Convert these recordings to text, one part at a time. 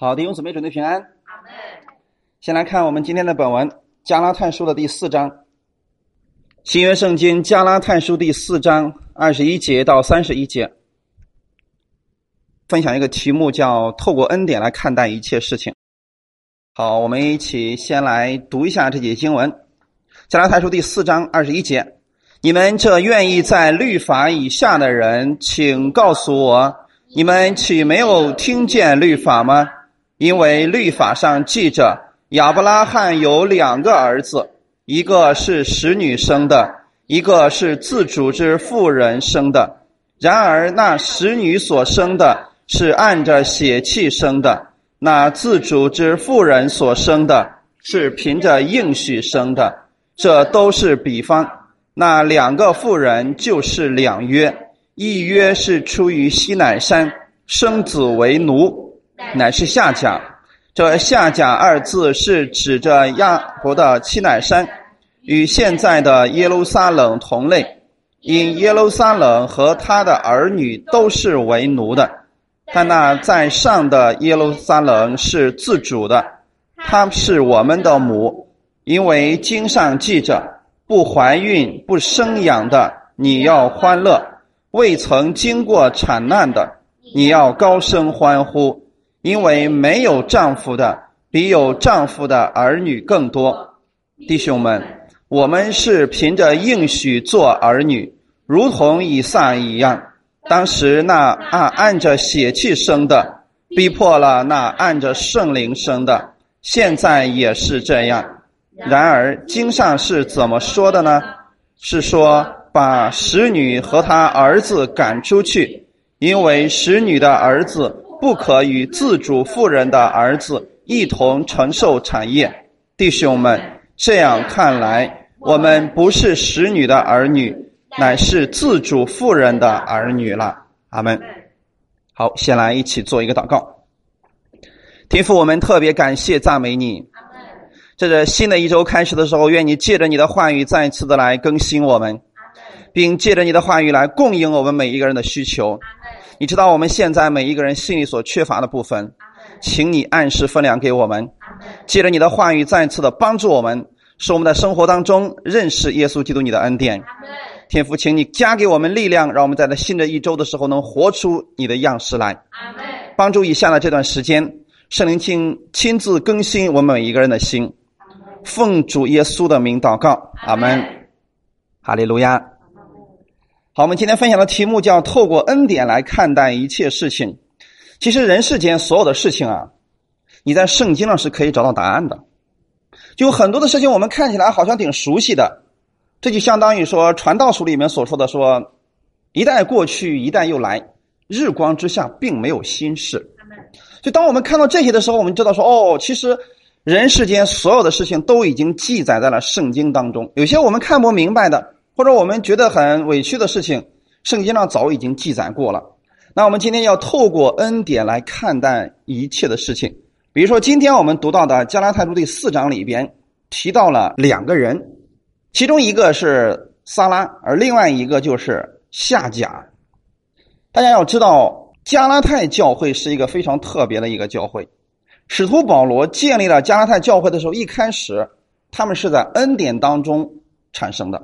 好，弟兄姊妹准备平安。先来看我们今天的本文《加拉太书》的第四章，《新约圣经》加拉太书第四章二十一节到三十一节，分享一个题目叫“透过恩典来看待一切事情”。好，我们一起先来读一下这节经文，《加拉太书》第四章二十一节：“你们这愿意在律法以下的人，请告诉我，你们岂没有听见律法吗？”因为律法上记着，亚伯拉罕有两个儿子，一个是使女生的，一个是自主之妇人生的。然而那使女所生的是按着血气生的，那自主之妇人所生的是凭着应许生的。这都是比方。那两个妇人就是两约，一约是出于西乃山，生子为奴。乃是下甲，这下甲二字是指着亚伯的七乃山，与现在的耶路撒冷同类，因耶路撒冷和他的儿女都是为奴的，但那在上的耶路撒冷是自主的，他是我们的母，因为经上记着，不怀孕不生养的你要欢乐，未曾经过产难的你要高声欢呼。因为没有丈夫的比有丈夫的儿女更多，弟兄们，我们是凭着应许做儿女，如同以撒一样。当时那按按着血气生的，逼迫了那按着圣灵生的，现在也是这样。然而经上是怎么说的呢？是说把使女和她儿子赶出去，因为使女的儿子。不可与自主妇人的儿子一同承受产业，弟兄们，这样看来，我们不是使女的儿女，乃是自主妇人的儿女了。阿门。好，先来一起做一个祷告。天父，我们特别感谢赞美你。这是新的一周开始的时候，愿你借着你的话语再一次的来更新我们，并借着你的话语来供应我们每一个人的需求。你知道我们现在每一个人心里所缺乏的部分，请你按时分粮给我们。借着你的话语，再次的帮助我们，使我们在生活当中认识耶稣基督你的恩典。天父，请你加给我们力量，让我们在这新的一周的时候能活出你的样式来。帮助以下的这段时间，圣灵亲亲自更新我们每一个人的心。奉主耶稣的名祷告，阿门。哈利路亚。好，我们今天分享的题目叫“透过恩典来看待一切事情”。其实人世间所有的事情啊，你在圣经上是可以找到答案的。就很多的事情，我们看起来好像挺熟悉的，这就相当于说《传道书》里面所说的：“说一代过去，一代又来，日光之下并没有新事。”就当我们看到这些的时候，我们知道说：“哦，其实人世间所有的事情都已经记载在了圣经当中。有些我们看不明白的。”或者我们觉得很委屈的事情，圣经上早已经记载过了。那我们今天要透过恩典来看待一切的事情。比如说，今天我们读到的加拉太书第四章里边提到了两个人，其中一个是撒拉，而另外一个就是夏甲。大家要知道，加拉太教会是一个非常特别的一个教会。使徒保罗建立了加拉太教会的时候，一开始他们是在恩典当中产生的。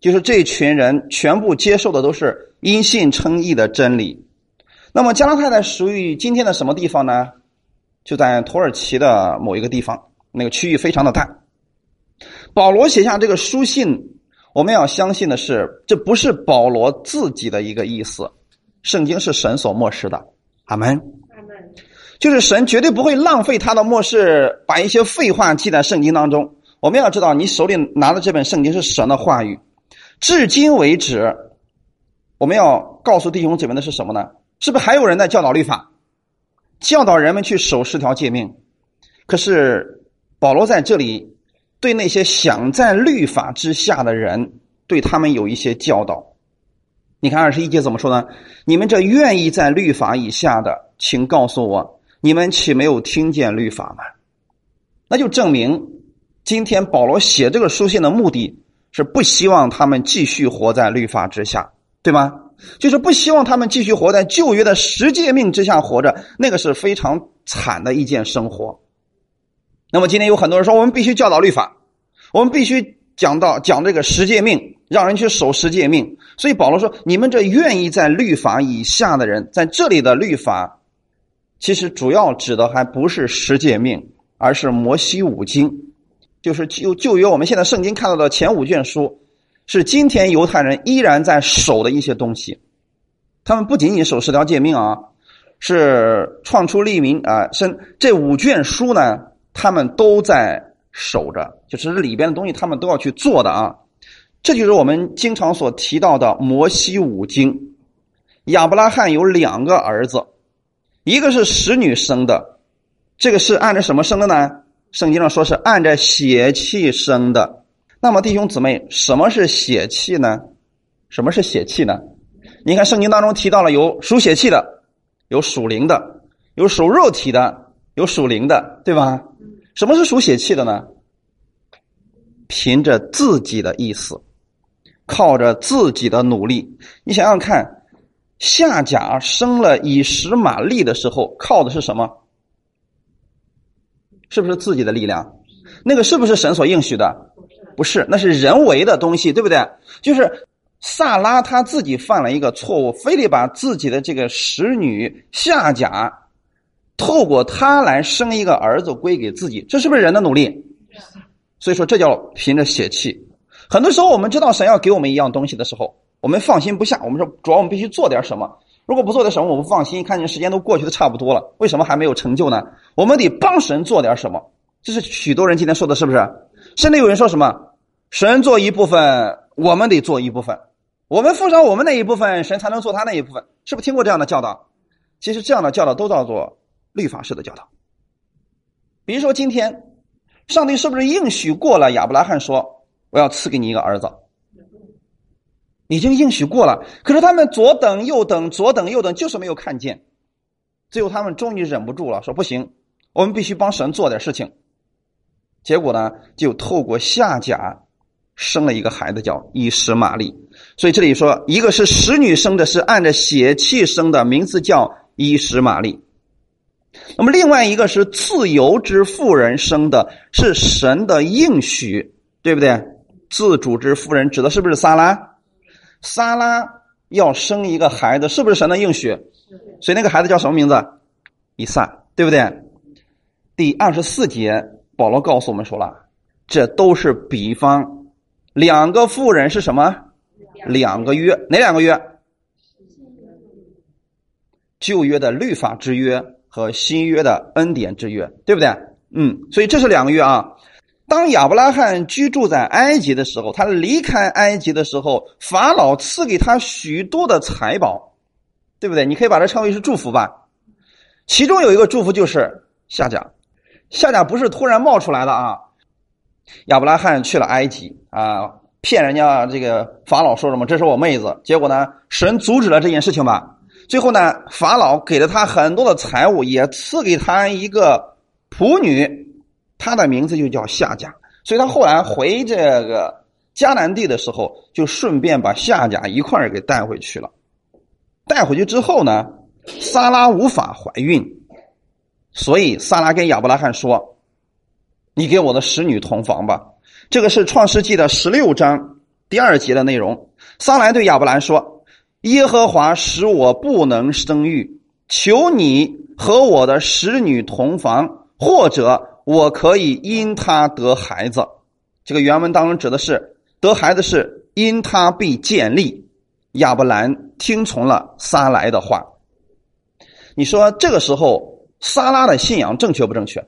就是这群人全部接受的都是因信称义的真理。那么加拉太呢，属于今天的什么地方呢？就在土耳其的某一个地方，那个区域非常的大。保罗写下这个书信，我们要相信的是，这不是保罗自己的一个意思，圣经是神所漠视的。阿门。阿门。就是神绝对不会浪费他的漠视，把一些废话记在圣经当中。我们要知道，你手里拿的这本圣经是神的话语。至今为止，我们要告诉弟兄姐妹的是什么呢？是不是还有人在教导律法，教导人们去守十条诫命？可是保罗在这里对那些想在律法之下的人，对他们有一些教导。你看二十一节怎么说呢？你们这愿意在律法以下的，请告诉我，你们岂没有听见律法吗？那就证明今天保罗写这个书信的目的。是不希望他们继续活在律法之下，对吗？就是不希望他们继续活在旧约的十诫命之下活着，那个是非常惨的一件生活。那么今天有很多人说，我们必须教导律法，我们必须讲到讲这个十诫命，让人去守十诫命。所以保罗说，你们这愿意在律法以下的人，在这里的律法，其实主要指的还不是十诫命，而是摩西五经，就是旧旧约。我们现在圣经看到的前五卷书。是今天犹太人依然在守的一些东西，他们不仅仅守十条诫命啊，是创出立民啊，是这五卷书呢，他们都在守着，就是里边的东西，他们都要去做的啊。这就是我们经常所提到的摩西五经。亚伯拉罕有两个儿子，一个是使女生的，这个是按照什么生的呢？圣经上说是按着血气生的。那么弟兄姊妹，什么是血气呢？什么是血气呢？你看圣经当中提到了有属血气的，有属灵的，有属肉体的，有属灵的，对吧？什么是属血气的呢？凭着自己的意思，靠着自己的努力。你想想看，夏甲生了以实玛利的时候，靠的是什么？是不是自己的力量？那个是不是神所应许的？不是，那是人为的东西，对不对？就是萨拉他自己犯了一个错误，非得把自己的这个使女夏甲透过他来生一个儿子归给自己，这是不是人的努力？所以说这叫凭着血气。很多时候我们知道神要给我们一样东西的时候，我们放心不下。我们说主要我们必须做点什么，如果不做点什么，我不放心。看见时间都过去的差不多了，为什么还没有成就呢？我们得帮神做点什么。这是许多人今天说的是不是？甚至有人说什么？神做一部分，我们得做一部分。我们付上我们那一部分，神才能做他那一部分。是不是听过这样的教导？其实这样的教导都叫做律法式的教导。比如说，今天上帝是不是应许过了亚伯拉罕说：“我要赐给你一个儿子？”已经应许过了。可是他们左等右等，左等右等，就是没有看见。最后他们终于忍不住了，说：“不行，我们必须帮神做点事情。”结果呢，就透过夏甲。生了一个孩子叫伊什玛利，所以这里说一个是使女生的，是按着血气生的，名字叫伊什玛利。那么另外一个是自由之妇人生的，是神的应许，对不对？自主之妇人指的是不是撒拉？撒拉要生一个孩子，是不是神的应许？所以那个孩子叫什么名字？以撒，对不对？第二十四节，保罗告诉我们说了，这都是比方。两个妇人是什么？两个约，哪两个约？旧约的律法之约和新约的恩典之约，对不对？嗯，所以这是两个约啊。当亚伯拉罕居住在埃及的时候，他离开埃及的时候，法老赐给他许多的财宝，对不对？你可以把它称为是祝福吧。其中有一个祝福就是夏甲，夏甲不是突然冒出来的啊。亚伯拉罕去了埃及啊，骗人家这个法老说什么？这是我妹子。结果呢，神阻止了这件事情吧。最后呢，法老给了他很多的财物，也赐给他一个仆女，他的名字就叫夏甲。所以他后来回这个迦南地的时候，就顺便把夏甲一块儿给带回去了。带回去之后呢，萨拉无法怀孕，所以萨拉跟亚伯拉罕说。你给我的使女同房吧，这个是创世纪的十六章第二节的内容。撒兰对亚伯兰说：“耶和华使我不能生育，求你和我的使女同房，或者我可以因他得孩子。”这个原文当中指的是得孩子是因他必建立。亚伯兰听从了撒来的话。你说这个时候撒拉的信仰正确不正确？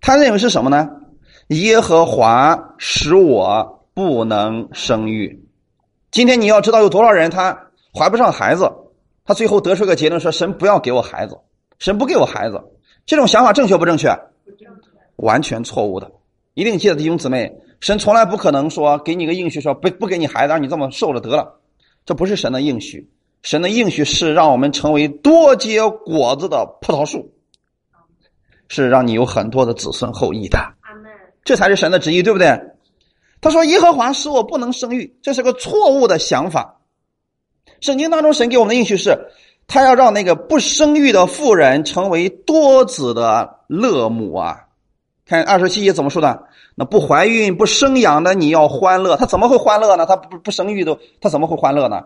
他认为是什么呢？耶和华使我不能生育。今天你要知道有多少人他怀不上孩子，他最后得出个结论说：神不要给我孩子，神不给我孩子。这种想法正确不正确？完全错误的。一定记得弟兄姊妹，神从来不可能说给你个应许，说不不给你孩子，让你这么受了得了。这不是神的应许。神的应许是让我们成为多结果子的葡萄树。是让你有很多的子孙后裔的，这才是神的旨意，对不对？他说：“耶和华使我不能生育，这是个错误的想法。圣经当中神给我们的应许是，他要让那个不生育的妇人成为多子的乐母啊。看二十七节怎么说的？那不怀孕不生养的你要欢乐，他怎么会欢乐呢？他不不生育的，他怎么会欢乐呢？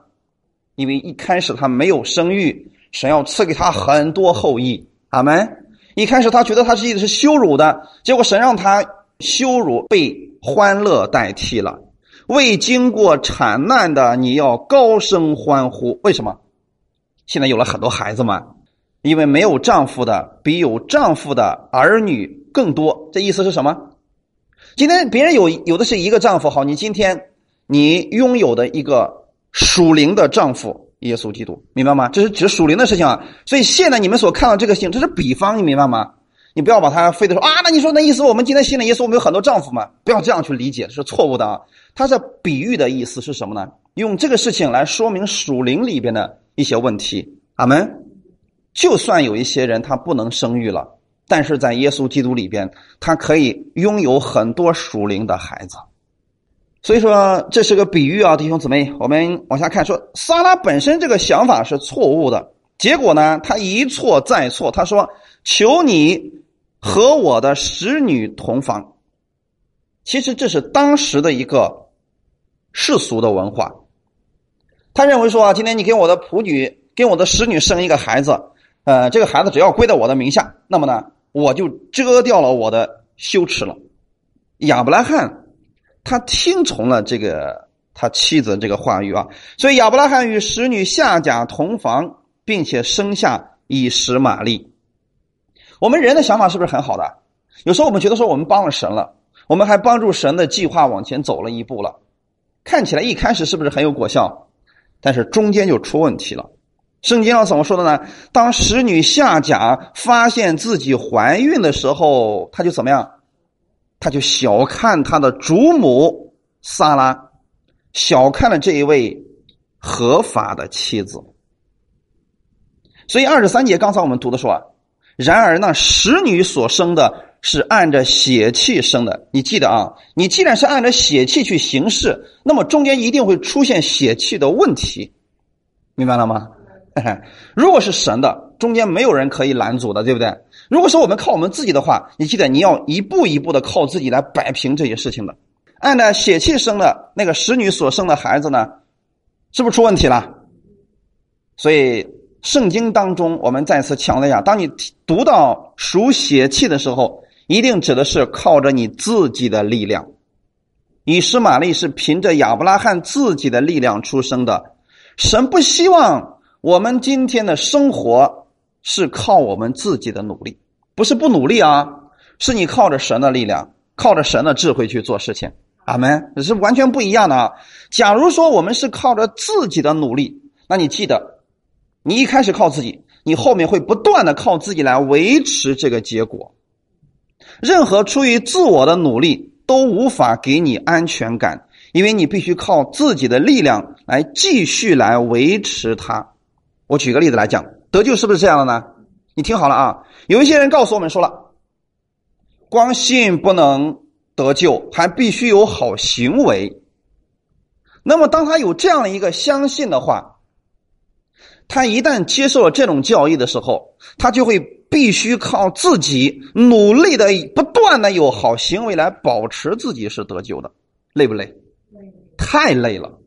因为一开始他没有生育，神要赐给他很多后裔。阿门。一开始他觉得他自己是羞辱的，结果神让他羞辱被欢乐代替了。未经过产难的你要高声欢呼，为什么？现在有了很多孩子嘛，因为没有丈夫的比有丈夫的儿女更多。这意思是什么？今天别人有有的是一个丈夫，好，你今天你拥有的一个属灵的丈夫。耶稣基督，明白吗？这是指属灵的事情啊。所以现在你们所看到这个信，这是比方，你明白吗？你不要把它非得说啊，那你说那意思，我们今天信了耶稣，我们有很多丈夫嘛？不要这样去理解，是错误的啊。它是比喻的意思是什么呢？用这个事情来说明属灵里边的一些问题。阿门。就算有一些人他不能生育了，但是在耶稣基督里边，他可以拥有很多属灵的孩子。所以说这是个比喻啊，弟兄姊妹，我们往下看，说撒拉本身这个想法是错误的，结果呢，他一错再错，他说：“求你和我的使女同房。”其实这是当时的一个世俗的文化，他认为说啊，今天你给我的仆女、给我的使女生一个孩子，呃，这个孩子只要归到我的名下，那么呢，我就遮掉了我的羞耻了。亚伯拉罕。他听从了这个他妻子这个话语啊，所以亚伯拉罕与使女夏甲同房，并且生下以实玛利。我们人的想法是不是很好的？有时候我们觉得说我们帮了神了，我们还帮助神的计划往前走了一步了，看起来一开始是不是很有果效？但是中间就出问题了。圣经上怎么说的呢？当使女夏甲发现自己怀孕的时候，他就怎么样？他就小看他的主母萨拉，小看了这一位合法的妻子。所以二十三节刚才我们读的说啊，然而那使女所生的是按着血气生的。你记得啊，你既然是按着血气去行事，那么中间一定会出现血气的问题，明白了吗？如果是神的，中间没有人可以拦阻的，对不对？如果说我们靠我们自己的话，你记得你要一步一步的靠自己来摆平这些事情的。按照血气生的那个使女所生的孩子呢，是不是出问题了？所以圣经当中，我们再次强调一下：当你读到属血气的时候，一定指的是靠着你自己的力量。以实玛利是凭着亚伯拉罕自己的力量出生的，神不希望。我们今天的生活是靠我们自己的努力，不是不努力啊，是你靠着神的力量，靠着神的智慧去做事情。阿门，是完全不一样的啊。假如说我们是靠着自己的努力，那你记得，你一开始靠自己，你后面会不断的靠自己来维持这个结果。任何出于自我的努力都无法给你安全感，因为你必须靠自己的力量来继续来维持它。我举个例子来讲，得救是不是这样的呢？你听好了啊，有一些人告诉我们说了，光信不能得救，还必须有好行为。那么，当他有这样的一个相信的话，他一旦接受了这种教义的时候，他就会必须靠自己努力的、不断的有好行为来保持自己是得救的，累不累？太累了。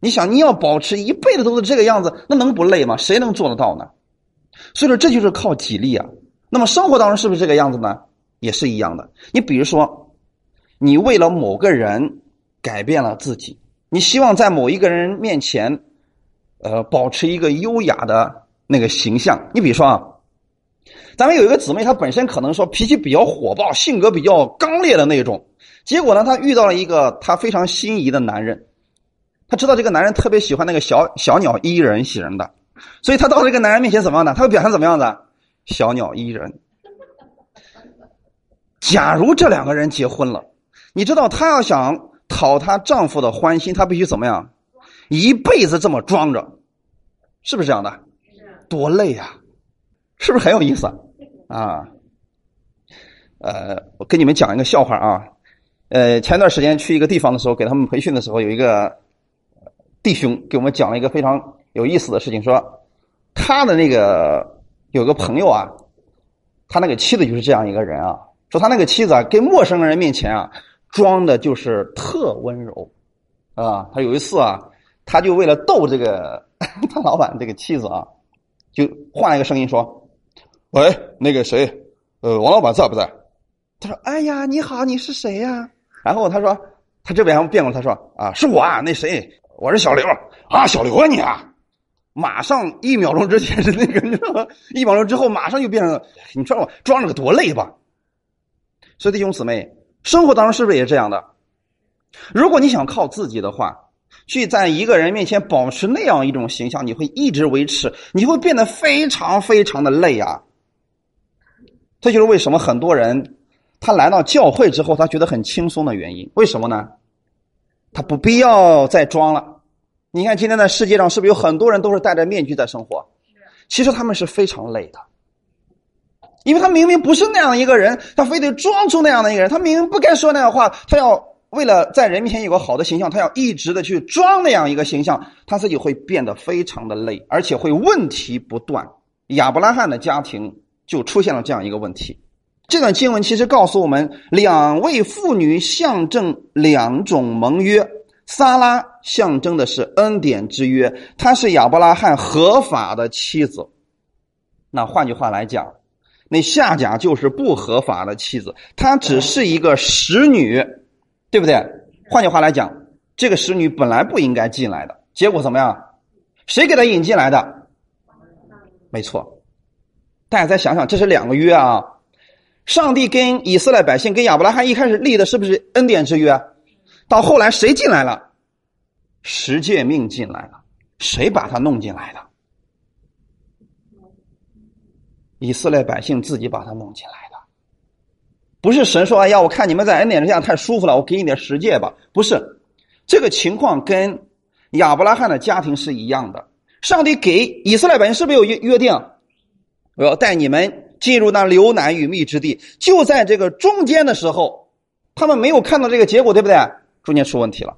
你想，你要保持一辈子都是这个样子，那能不累吗？谁能做得到呢？所以说，这就是靠体力啊。那么生活当中是不是这个样子呢？也是一样的。你比如说，你为了某个人改变了自己，你希望在某一个人面前，呃，保持一个优雅的那个形象。你比如说啊，咱们有一个姊妹，她本身可能说脾气比较火爆，性格比较刚烈的那种，结果呢，她遇到了一个她非常心仪的男人。她知道这个男人特别喜欢那个小小鸟依人型的，所以她到这个男人面前怎么样呢？他会表现怎么样子？小鸟依人。假如这两个人结婚了，你知道她要想讨她丈夫的欢心，她必须怎么样？一辈子这么装着，是不是这样的？多累呀！是不是很有意思啊？呃，我跟你们讲一个笑话啊。呃，前段时间去一个地方的时候，给他们培训的时候，有一个。弟兄给我们讲了一个非常有意思的事情，说他的那个有个朋友啊，他那个妻子就是这样一个人啊，说他那个妻子啊，跟陌生人面前啊，装的就是特温柔啊。他有一次啊，他就为了逗这个他老板这个妻子啊，就换了一个声音说：“喂，那个谁，呃，王老板在不在？”他说：“哎呀，你好，你是谁呀？”然后他说：“他这边还变过，他说啊，是我啊，那谁，我是小刘啊，小刘啊，你啊。”马上一秒钟之前是那个，一秒钟之后马上就变成，你知道吗？装着个多累吧？所以弟兄姊妹，生活当中是不是也是这样的？如果你想靠自己的话，去在一个人面前保持那样一种形象，你会一直维持，你会变得非常非常的累啊。这就是为什么很多人他来到教会之后，他觉得很轻松的原因。为什么呢？他不必要再装了。你看，今天在世界上是不是有很多人都是戴着面具在生活？其实他们是非常累的，因为他明明不是那样一个人，他非得装出那样的一个人。他明明不该说那样话，他要为了在人面前有个好的形象，他要一直的去装那样一个形象，他自己会变得非常的累，而且会问题不断。亚伯拉罕的家庭就出现了这样一个问题。这段经文其实告诉我们，两位妇女象征两种盟约。撒拉象征的是恩典之约，她是亚伯拉罕合法的妻子。那换句话来讲，那夏甲就是不合法的妻子，她只是一个使女，对不对？换句话来讲，这个使女本来不应该进来的，结果怎么样？谁给她引进来的？没错，大家再想想，这是两个约啊。上帝跟以色列百姓、跟亚伯拉罕一开始立的是不是恩典之约？到后来谁进来了？十诫命进来了，谁把他弄进来的？以色列百姓自己把他弄进来，不是神说：“哎呀，我看你们在恩典之下太舒服了，我给你点十诫吧。”不是，这个情况跟亚伯拉罕的家庭是一样的。上帝给以色列百姓是不是有约约定？我要带你们进入那流奶与蜜之地。就在这个中间的时候，他们没有看到这个结果，对不对？中间出问题了，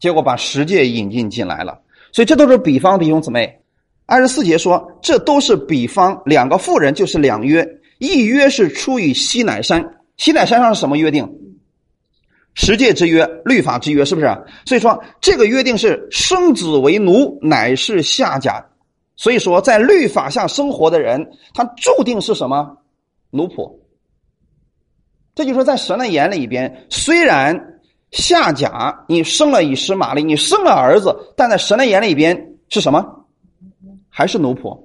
结果把世界引进进来了，所以这都是比方弟兄姊妹。二十四节说，这都是比方，两个妇人就是两约，一约是出于西乃山，西乃山上是什么约定？十诫之约，律法之约，是不是？所以说这个约定是生子为奴，乃是下甲。所以说在律法下生活的人，他注定是什么？奴仆。这就是在神的眼里边，虽然。下甲，你生了以实玛利，你生了儿子，但在神的眼里边是什么？还是奴仆？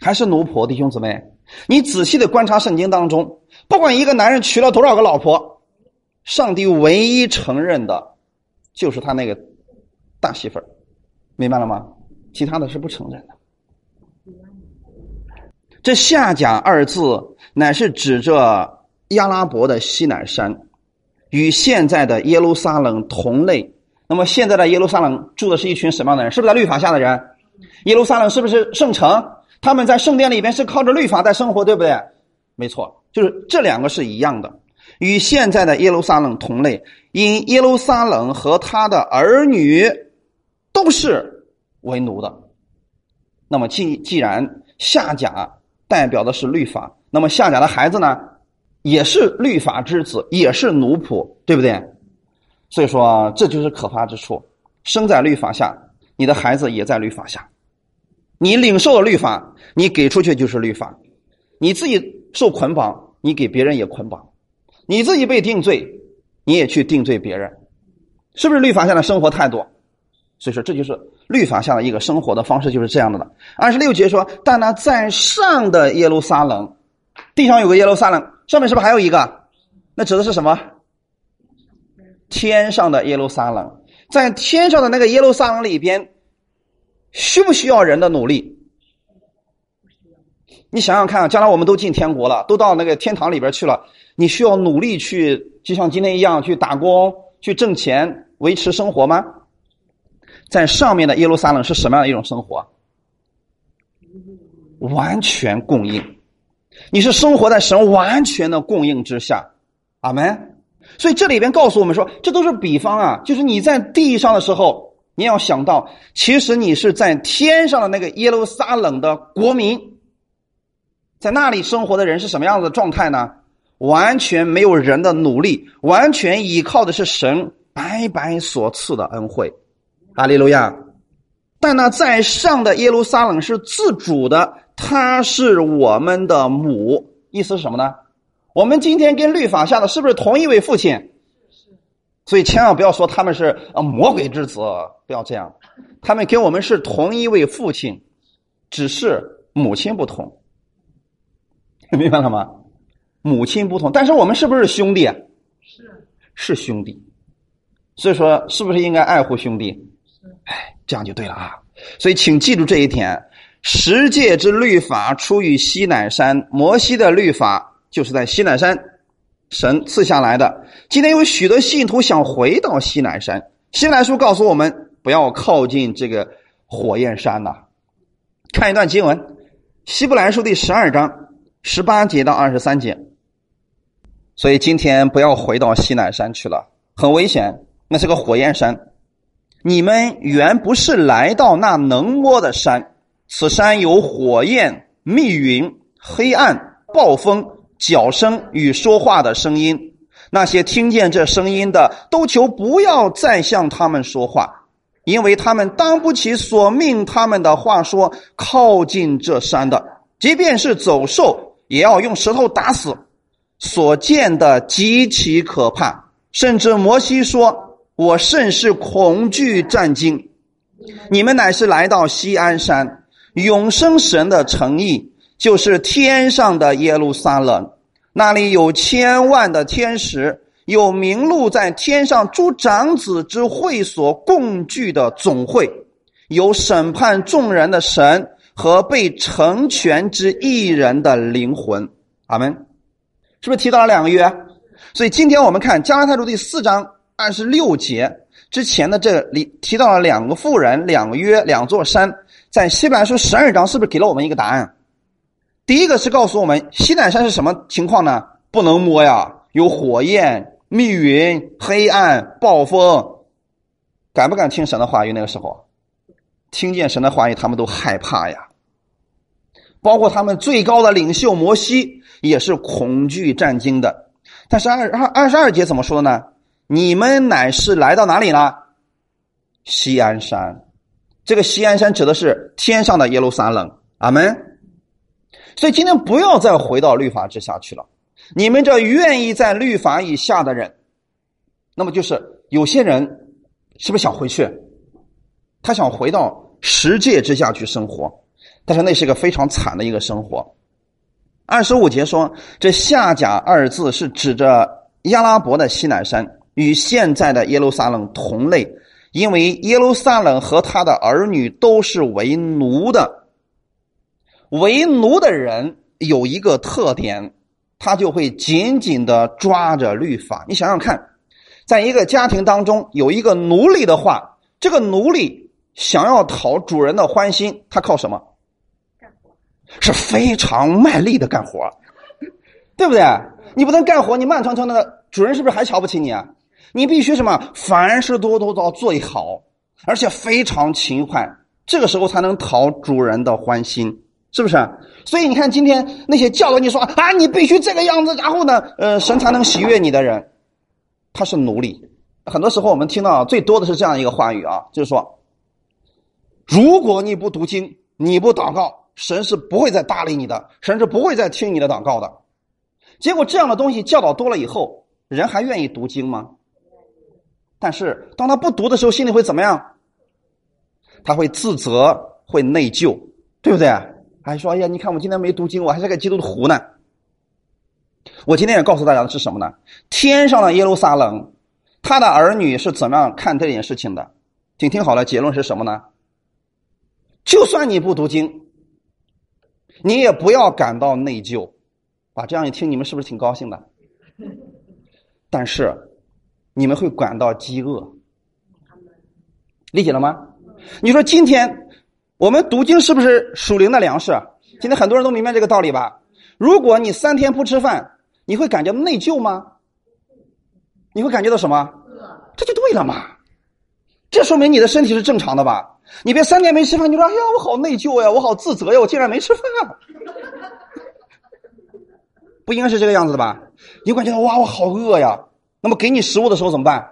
还是奴仆？弟兄姊妹，你仔细的观察圣经当中，不管一个男人娶了多少个老婆，上帝唯一承认的，就是他那个大媳妇儿，明白了吗？其他的是不承认的。这夏甲二字，乃是指着亚拉伯的西南山。与现在的耶路撒冷同类，那么现在的耶路撒冷住的是一群什么样的人？是不是在律法下的人？耶路撒冷是不是圣城？他们在圣殿里边是靠着律法在生活，对不对？没错，就是这两个是一样的。与现在的耶路撒冷同类，因耶路撒冷和他的儿女都是为奴的。那么既既然夏甲代表的是律法，那么夏甲的孩子呢？也是律法之子，也是奴仆，对不对？所以说，这就是可怕之处。生在律法下，你的孩子也在律法下。你领受了律法，你给出去就是律法；你自己受捆绑，你给别人也捆绑；你自己被定罪，你也去定罪别人，是不是律法下的生活态度？所以说，这就是律法下的一个生活的方式，就是这样的了。二十六节说：“但那在上的耶路撒冷，地上有个耶路撒冷。”上面是不是还有一个？那指的是什么？天上的耶路撒冷，在天上的那个耶路撒冷里边，需不需要人的努力？你想想看，将来我们都进天国了，都到那个天堂里边去了，你需要努力去，就像今天一样去打工、去挣钱、维持生活吗？在上面的耶路撒冷是什么样的一种生活？完全供应。你是生活在神完全的供应之下，阿门。所以这里边告诉我们说，这都是比方啊，就是你在地上的时候，你要想到，其实你是在天上的那个耶路撒冷的国民，在那里生活的人是什么样子的状态呢？完全没有人的努力，完全依靠的是神白白所赐的恩惠。阿利路亚！但那在上的耶路撒冷是自主的，它是我们的母。意思是什么呢？我们今天跟律法下的是不是同一位父亲是？所以千万不要说他们是啊魔鬼之子，不要这样。他们跟我们是同一位父亲，只是母亲不同。明白了吗？母亲不同，但是我们是不是兄弟？是是兄弟。所以说，是不是应该爱护兄弟？哎，这样就对了啊。所以，请记住这一点：十诫之律法出于西乃山，摩西的律法就是在西乃山神赐下来的。今天有许多信徒想回到西乃山，西乃书告诉我们不要靠近这个火焰山呐。看一段经文，《希伯来书》第十二章十八节到二十三节。所以今天不要回到西南山去了，很危险，那是个火焰山。你们原不是来到那能摸的山，此山有火焰、密云、黑暗、暴风、脚声与说话的声音。那些听见这声音的，都求不要再向他们说话，因为他们当不起所命他们的话说。靠近这山的，即便是走兽，也要用石头打死。所见的极其可怕，甚至摩西说。我甚是恐惧战惊，你们乃是来到西安山，永生神的诚意，就是天上的耶路撒冷，那里有千万的天使，有名录在天上诸长子之会所共聚的总会，有审判众人的神和被成全之一人的灵魂。阿门。是不是提到了两个约？所以今天我们看加拉太书第四章。二十六节之前的这里提到了两个妇人、两个约、两座山，在西南书十二章是不是给了我们一个答案？第一个是告诉我们西南山是什么情况呢？不能摸呀，有火焰、密云、黑暗、暴风，敢不敢听神的话语？那个时候，听见神的话语，他们都害怕呀。包括他们最高的领袖摩西也是恐惧战惊的。但是二二二十二节怎么说的呢？你们乃是来到哪里了？西安山，这个西安山指的是天上的耶路撒冷。阿门。所以今天不要再回到律法之下去了。你们这愿意在律法以下的人，那么就是有些人是不是想回去？他想回到十诫之下去生活，但是那是一个非常惨的一个生活。二十五节说，这下甲二字是指着亚拉伯的西南山。与现在的耶路撒冷同类，因为耶路撒冷和他的儿女都是为奴的。为奴的人有一个特点，他就会紧紧的抓着律法。你想想看，在一个家庭当中有一个奴隶的话，这个奴隶想要讨主人的欢心，他靠什么？干活，是非常卖力的干活，对不对？你不能干活，你慢腾腾的，主人是不是还瞧不起你啊？你必须什么？凡事都都到最好，而且非常勤快，这个时候才能讨主人的欢心，是不是？所以你看，今天那些教导你说啊，你必须这个样子，然后呢，呃，神才能喜悦你的人，他是奴隶。很多时候我们听到最多的是这样一个话语啊，就是说，如果你不读经，你不祷告，神是不会再搭理你的，神是不会再听你的祷告的。结果这样的东西教导多了以后，人还愿意读经吗？但是，当他不读的时候，心里会怎么样？他会自责，会内疚，对不对？还说：“哎呀，你看我今天没读经，我还是个基督徒呢。”我今天也告诉大家的是什么呢？天上的耶路撒冷，他的儿女是怎么样看这件事情的？请听好了，结论是什么呢？就算你不读经，你也不要感到内疚。啊，这样一听，你们是不是挺高兴的？但是。你们会感到饥饿，理解了吗？你说今天我们读经是不是属灵的粮食？今天很多人都明白这个道理吧？如果你三天不吃饭，你会感觉内疚吗？你会感觉到什么？这就对了嘛。这说明你的身体是正常的吧？你别三天没吃饭，你说哎呀，我好内疚呀，我好自责呀，我竟然没吃饭啊！不应该是这个样子的吧？你感觉到哇，我好饿呀，那么给你食物的时候怎么办？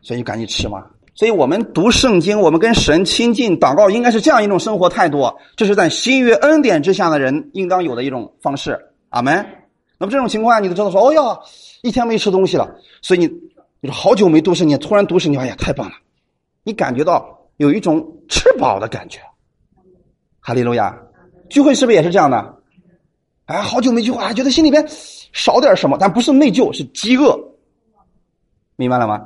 所以你赶紧吃嘛。所以我们读圣经，我们跟神亲近、祷告，应该是这样一种生活态度。这是在新约恩典之下的人应当有的一种方式。阿门。那么这种情况下，你都知道说，哦呀，一天没吃东西了，所以你你说好久没读圣经，突然读圣经，哎呀，太棒了！你感觉到有一种吃饱的感觉。哈利路亚，聚会是不是也是这样的？哎，好久没聚会，还觉得心里边少点什么，但不是内疚，是饥饿。明白了吗？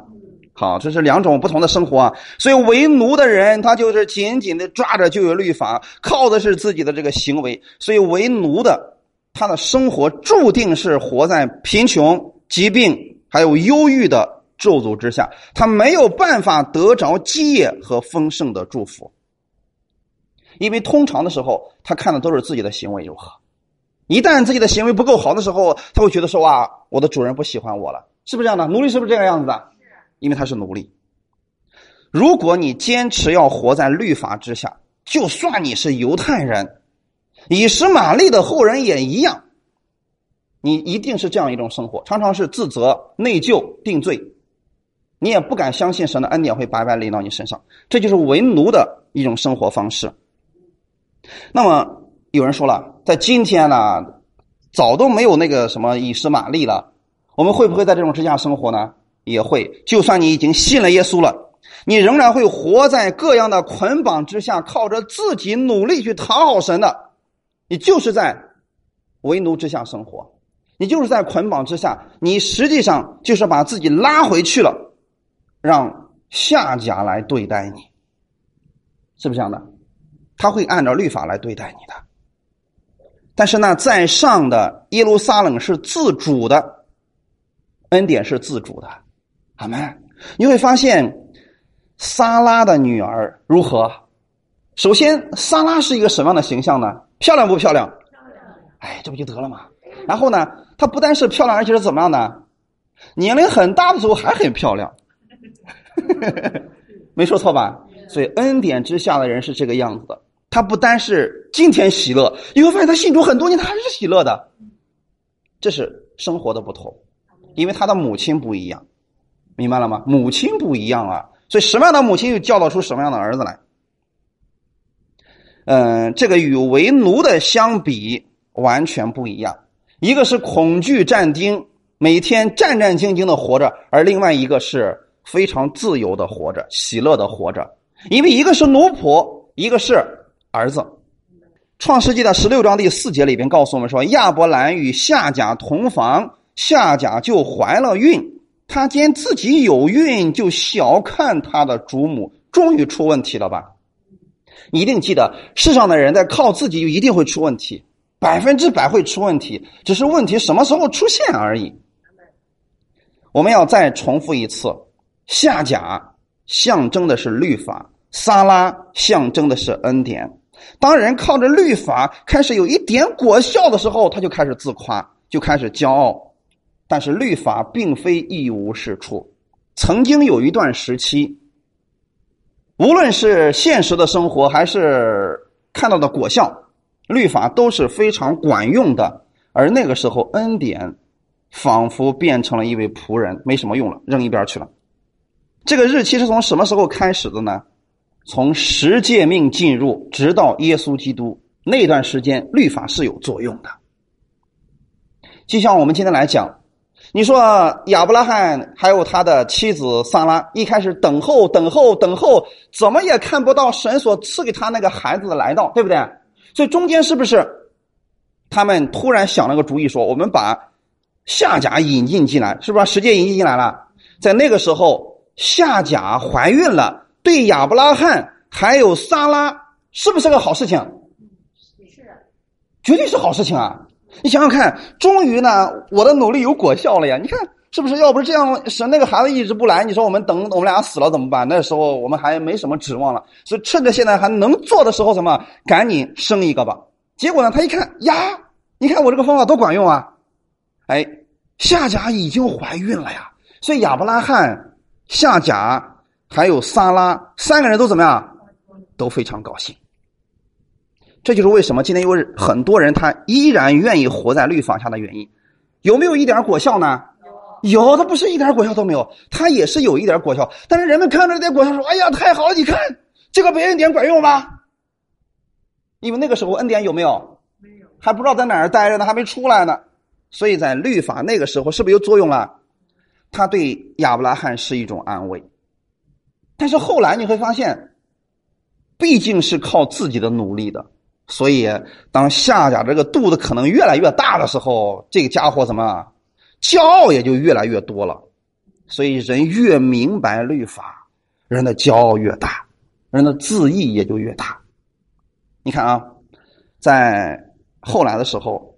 好，这是两种不同的生活啊。所以为奴的人，他就是紧紧的抓着旧约律法，靠的是自己的这个行为。所以为奴的，他的生活注定是活在贫穷、疾病还有忧郁的咒诅之下，他没有办法得着基业和丰盛的祝福。因为通常的时候，他看的都是自己的行为如何。一旦自己的行为不够好的时候，他会觉得说：“哇，我的主人不喜欢我了。”是不是这样的？奴隶是不是这个样子的？因为他是奴隶。如果你坚持要活在律法之下，就算你是犹太人，以实玛利的后人也一样，你一定是这样一种生活，常常是自责、内疚、定罪，你也不敢相信神的恩典会白白临到你身上，这就是为奴的一种生活方式。那么有人说了，在今天呢，早都没有那个什么以实玛利了，我们会不会在这种之下生活呢？也会，就算你已经信了耶稣了，你仍然会活在各样的捆绑之下，靠着自己努力去讨好神的，你就是在为奴之下生活，你就是在捆绑之下，你实际上就是把自己拉回去了，让下家来对待你，是不是这样的？他会按照律法来对待你的，但是呢，在上的耶路撒冷是自主的，恩典是自主的。阿门！你会发现，萨拉的女儿如何？首先，萨拉是一个什么样的形象呢？漂亮不漂亮？漂亮。哎，这不就得了吗？然后呢，她不但是漂亮，而且是怎么样的？年龄很大的时候还很漂亮，没说错吧？所以恩典之下的人是这个样子的。他不单是今天喜乐，你会发现他信主很多年，他还是喜乐的。这是生活的不同，因为他的母亲不一样。明白了吗？母亲不一样啊，所以什么样的母亲又教导出什么样的儿子来？嗯，这个与为奴的相比完全不一样。一个是恐惧战丁，每天战战兢兢的活着；而另外一个是非常自由的活着，喜乐的活着。因为一个是奴仆，一个是儿子。创世纪的十六章第四节里边告诉我们说，亚伯兰与夏甲同房，夏甲就怀了孕。他见自己有孕，就小看他的主母，终于出问题了吧？你一定记得，世上的人在靠自己，就一定会出问题，百分之百会出问题，只是问题什么时候出现而已。我们要再重复一次：夏甲象征的是律法，撒拉象征的是恩典。当人靠着律法开始有一点果效的时候，他就开始自夸，就开始骄傲。但是律法并非一无是处，曾经有一段时期，无论是现实的生活还是看到的果效，律法都是非常管用的。而那个时候，恩典仿佛变成了一位仆人，没什么用了，扔一边去了。这个日期是从什么时候开始的呢？从十诫命进入，直到耶稣基督那段时间，律法是有作用的。就像我们今天来讲。你说亚伯拉罕还有他的妻子萨拉一开始等候等候等候，怎么也看不到神所赐给他那个孩子的来到，对不对？所以中间是不是他们突然想了个主意，说我们把夏甲引进进来，是不是直接引进进来了？在那个时候，夏甲怀孕了，对亚伯拉罕还有萨拉是不是个好事情？是，绝对是好事情啊！你想想看，终于呢，我的努力有果效了呀！你看是不是？要不是这样，神那个孩子一直不来，你说我们等我们俩死了怎么办？那时候我们还没什么指望了，所以趁着现在还能做的时候，什么赶紧生一个吧。结果呢，他一看呀，你看我这个方法多管用啊！哎，夏甲已经怀孕了呀，所以亚伯拉罕、夏甲还有撒拉，三个人都怎么样？都非常高兴。这就是为什么今天有很多人他依然愿意活在律法下的原因。有没有一点果效呢？有，他不是一点果效都没有，他也是有一点果效。但是人们看着这点果效说：“哎呀，太好了！你看这个别恩典管用吗？”因为那个时候恩典有没有？没有，还不知道在哪儿待着呢，还没出来呢。所以在律法那个时候是不是有作用了？他对亚伯拉罕是一种安慰。但是后来你会发现，毕竟是靠自己的努力的，所以当夏甲这个肚子可能越来越大的时候，这个家伙怎么骄傲也就越来越多了。所以人越明白律法，人的骄傲越大，人的自义也就越大。你看啊，在后来的时候，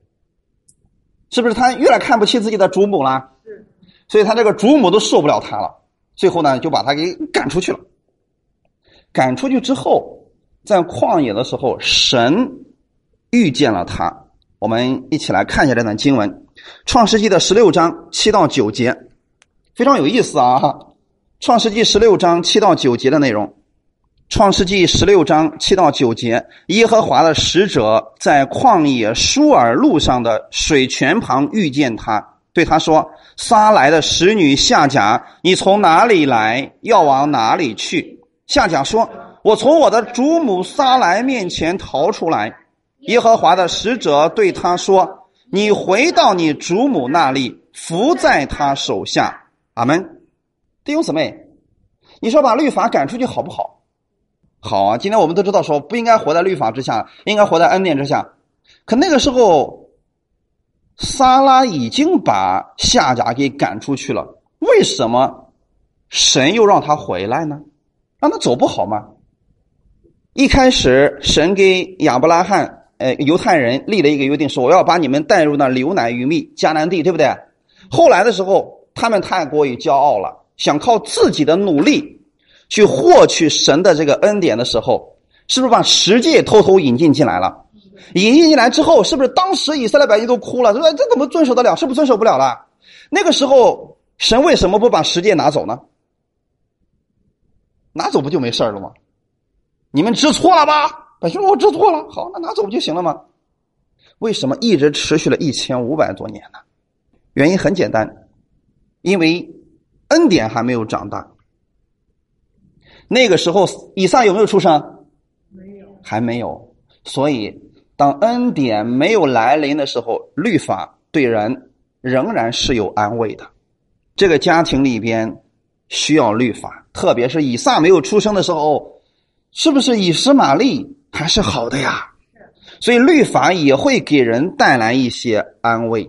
是不是他越来看不起自己的主母了？所以他这个主母都受不了他了，最后呢就把他给赶出去了。赶出去之后，在旷野的时候，神遇见了他。我们一起来看一下这段经文，《创世纪》的十六章七到九节，非常有意思啊！《创世纪》十六章七到九节的内容。创世纪十六章七到九节，耶和华的使者在旷野舒尔路上的水泉旁遇见他，对他说：“撒来的使女夏甲，你从哪里来？要往哪里去？”夏甲说：“我从我的主母撒来面前逃出来。”耶和华的使者对他说：“你回到你主母那里，伏在他手下。”阿门。弟兄姊妹，你说把律法赶出去好不好？好啊，今天我们都知道说不应该活在律法之下，应该活在恩典之下。可那个时候，撒拉已经把夏甲给赶出去了，为什么神又让他回来呢？让他走不好吗？一开始，神给亚伯拉罕，呃，犹太人立了一个约定，说我要把你们带入那流奶与蜜迦南地，对不对？后来的时候，他们太过于骄傲了，想靠自己的努力。去获取神的这个恩典的时候，是不是把十诫偷偷引进进来了？引进进来之后，是不是当时以色列百姓都哭了？说这怎么遵守得了？是不是遵守不了了？那个时候，神为什么不把十诫拿走呢？拿走不就没事了吗？你们知错了吧？百姓说：“我知错了。”好，那拿走不就行了吗？为什么一直持续了一千五百多年呢？原因很简单，因为恩典还没有长大。那个时候，以撒有没有出生？没有，还没有。所以，当恩典没有来临的时候，律法对人仍然是有安慰的。这个家庭里边需要律法，特别是以撒没有出生的时候，是不是以实玛利还是好的呀？所以，律法也会给人带来一些安慰。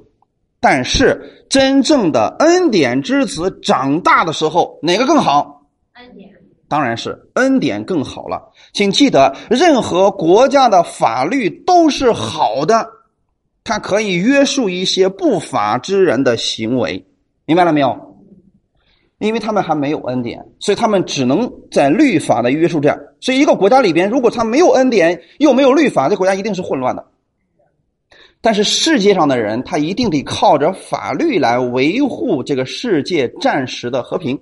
但是，真正的恩典之子长大的时候，哪个更好？恩典。当然是恩典更好了，请记得，任何国家的法律都是好的，它可以约束一些不法之人的行为，明白了没有？因为他们还没有恩典，所以他们只能在律法的约束这。所以，一个国家里边，如果他没有恩典，又没有律法，这国家一定是混乱的。但是世界上的人，他一定得靠着法律来维护这个世界暂时的和平。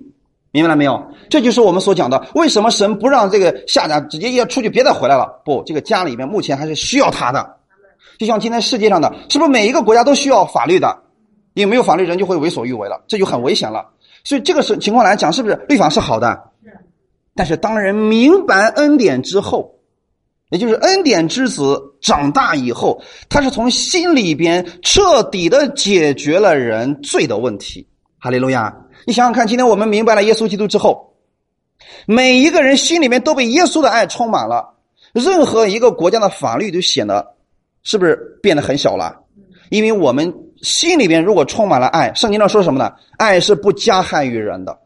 明白了没有？这就是我们所讲的，为什么神不让这个夏甲直接要出去，别再回来了？不，这个家里面目前还是需要他的。就像今天世界上的，是不是每一个国家都需要法律的？因为没有法律，人就会为所欲为了，这就很危险了。所以这个是情况来讲，是不是律法是好的？但是当人明白恩典之后，也就是恩典之子长大以后，他是从心里边彻底的解决了人罪的问题。哈利路亚。你想想看，今天我们明白了耶稣基督之后，每一个人心里面都被耶稣的爱充满了，任何一个国家的法律都显得是不是变得很小了？因为我们心里边如果充满了爱，圣经上说什么呢？爱是不加害于人的，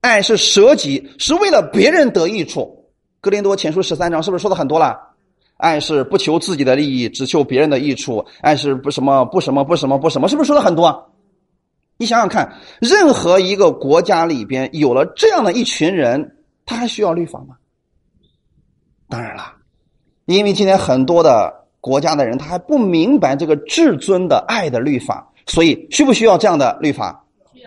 爱是舍己，是为了别人得益处。格林多前书十三章是不是说的很多了？爱是不求自己的利益，只求别人的益处。爱是不什么不什么不什么不什么，是不是说的很多？你想想看，任何一个国家里边有了这样的一群人，他还需要律法吗？当然了，因为今天很多的国家的人他还不明白这个至尊的爱的律法，所以需不需要这样的律法？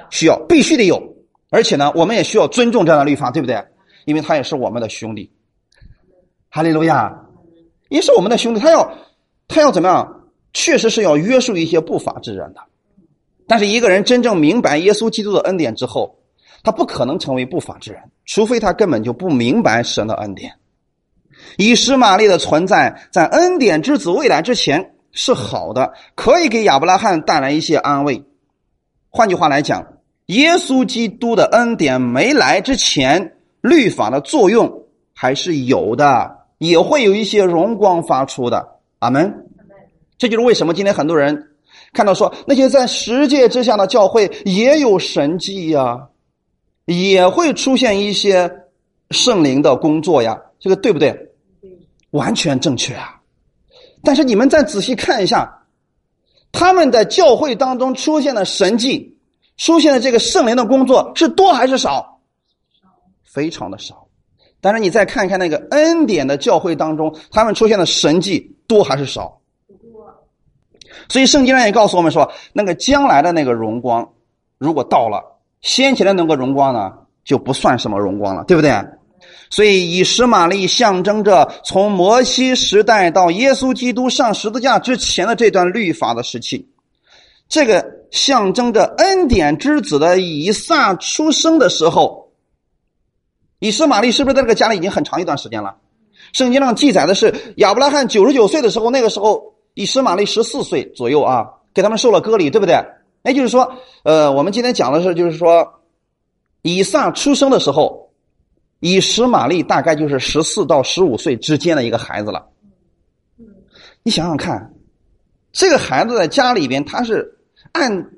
需要，必须得有。而且呢，我们也需要尊重这样的律法，对不对？因为他也是我们的兄弟。哈利路亚，也是我们的兄弟，他要他要怎么样？确实是要约束一些不法之人的。但是一个人真正明白耶稣基督的恩典之后，他不可能成为不法之人，除非他根本就不明白神的恩典。以实玛利的存在，在恩典之子未来之前是好的，可以给亚伯拉罕带来一些安慰。换句话来讲，耶稣基督的恩典没来之前，律法的作用还是有的，也会有一些荣光发出的。阿门。这就是为什么今天很多人。看到说那些在十界之下的教会也有神迹呀，也会出现一些圣灵的工作呀，这个对不对？完全正确啊！但是你们再仔细看一下，他们的教会当中出现的神迹，出现的这个圣灵的工作是多还是少？非常的少。但是你再看一看那个恩典的教会当中，他们出现的神迹多还是少？所以圣经上也告诉我们说，那个将来的那个荣光，如果到了，先前的那个荣光呢，就不算什么荣光了，对不对？所以以实玛利象征着从摩西时代到耶稣基督上十字架之前的这段律法的时期，这个象征着恩典之子的以撒出生的时候，以实玛利是不是在这个家里已经很长一段时间了？圣经上记载的是亚伯拉罕九十九岁的时候，那个时候。以实玛利十四岁左右啊，给他们受了割礼，对不对？也就是说，呃，我们今天讲的是，就是说，以撒出生的时候，以实玛利大概就是十四到十五岁之间的一个孩子了。你想想看，这个孩子在家里边，他是按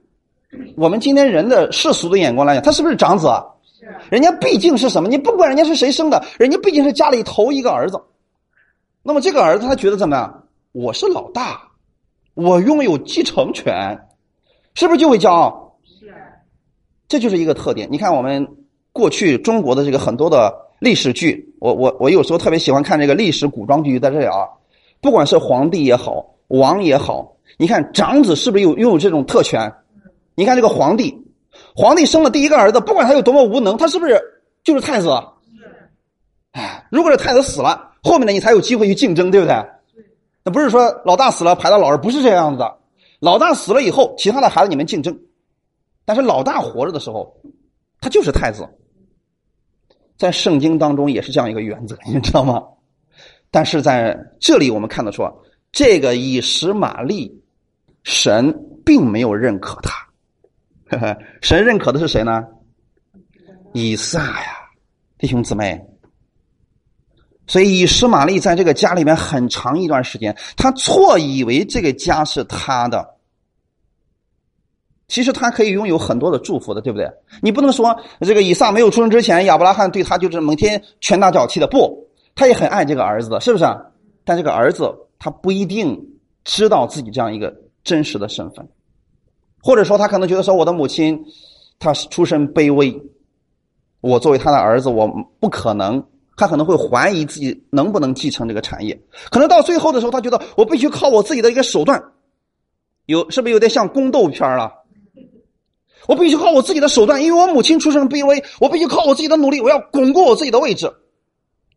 我们今天人的世俗的眼光来讲，他是不是长子？是。人家毕竟是什么？你不管人家是谁生的，人家毕竟是家里头一个儿子。那么这个儿子他觉得怎么样？我是老大，我拥有继承权，是不是就会骄傲？是，这就是一个特点。你看，我们过去中国的这个很多的历史剧，我我我有时候特别喜欢看这个历史古装剧，在这里啊，不管是皇帝也好，王也好，你看长子是不是有拥有这种特权？你看这个皇帝，皇帝生了第一个儿子，不管他有多么无能，他是不是就是太子？是。哎，如果是太子死了，后面的你才有机会去竞争，对不对？那不是说老大死了排到老二，不是这样子的。老大死了以后，其他的孩子你们竞争，但是老大活着的时候，他就是太子。在圣经当中也是这样一个原则，你知道吗？但是在这里我们看得出，这个以实玛利，神并没有认可他，神认可的是谁呢？以撒呀，弟兄姊妹。所以，以实玛利在这个家里面很长一段时间，他错以为这个家是他的。其实他可以拥有很多的祝福的，对不对？你不能说这个以撒没有出生之前，亚伯拉罕对他就是每天拳打脚踢的。不，他也很爱这个儿子的，是不是？但这个儿子他不一定知道自己这样一个真实的身份，或者说他可能觉得说，我的母亲她出身卑微，我作为他的儿子，我不可能。他可能会怀疑自己能不能继承这个产业，可能到最后的时候，他觉得我必须靠我自己的一个手段，有是不是有点像宫斗片了？我必须靠我自己的手段，因为我母亲出身卑微，我必须靠我自己的努力，我要巩固我自己的位置。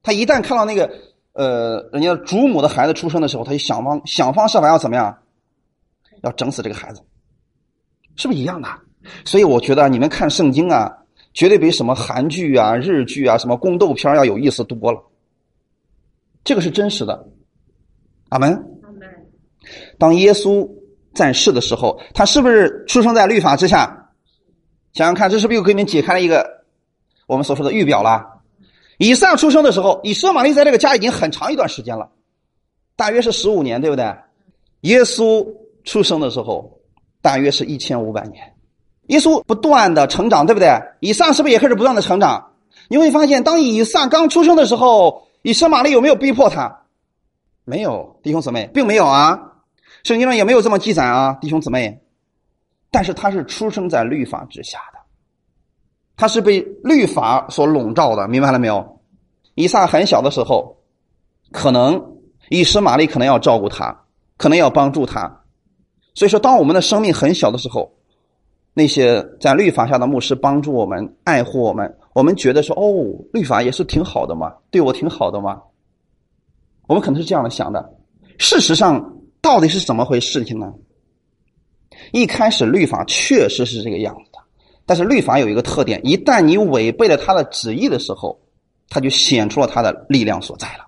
他一旦看到那个呃人家主母的孩子出生的时候，他就想方想方设法要怎么样，要整死这个孩子，是不是一样的？所以我觉得你们看圣经啊。绝对比什么韩剧啊、日剧啊、什么宫斗片要有意思多了。这个是真实的，阿门。当耶稣在世的时候，他是不是出生在律法之下？想想看，这是不是又给你们解开了一个我们所说的预表了？以撒出生的时候，以色玛利在这个家已经很长一段时间了，大约是十五年，对不对？耶稣出生的时候，大约是一千五百年。耶稣不断的成长，对不对？以撒是不是也开始不断的成长？你会发现，当以撒刚出生的时候，以实玛利有没有逼迫他？没有，弟兄姊妹，并没有啊。圣经上也没有这么记载啊，弟兄姊妹。但是他是出生在律法之下的，他是被律法所笼罩的，明白了没有？以撒很小的时候，可能以实玛利可能要照顾他，可能要帮助他。所以说，当我们的生命很小的时候，那些在律法下的牧师帮助我们、爱护我们，我们觉得说：“哦，律法也是挺好的嘛，对我挺好的嘛。”我们可能是这样的想的。事实上，到底是怎么回事情呢？一开始律法确实是这个样子的，但是律法有一个特点：一旦你违背了他的旨意的时候，他就显出了他的力量所在了。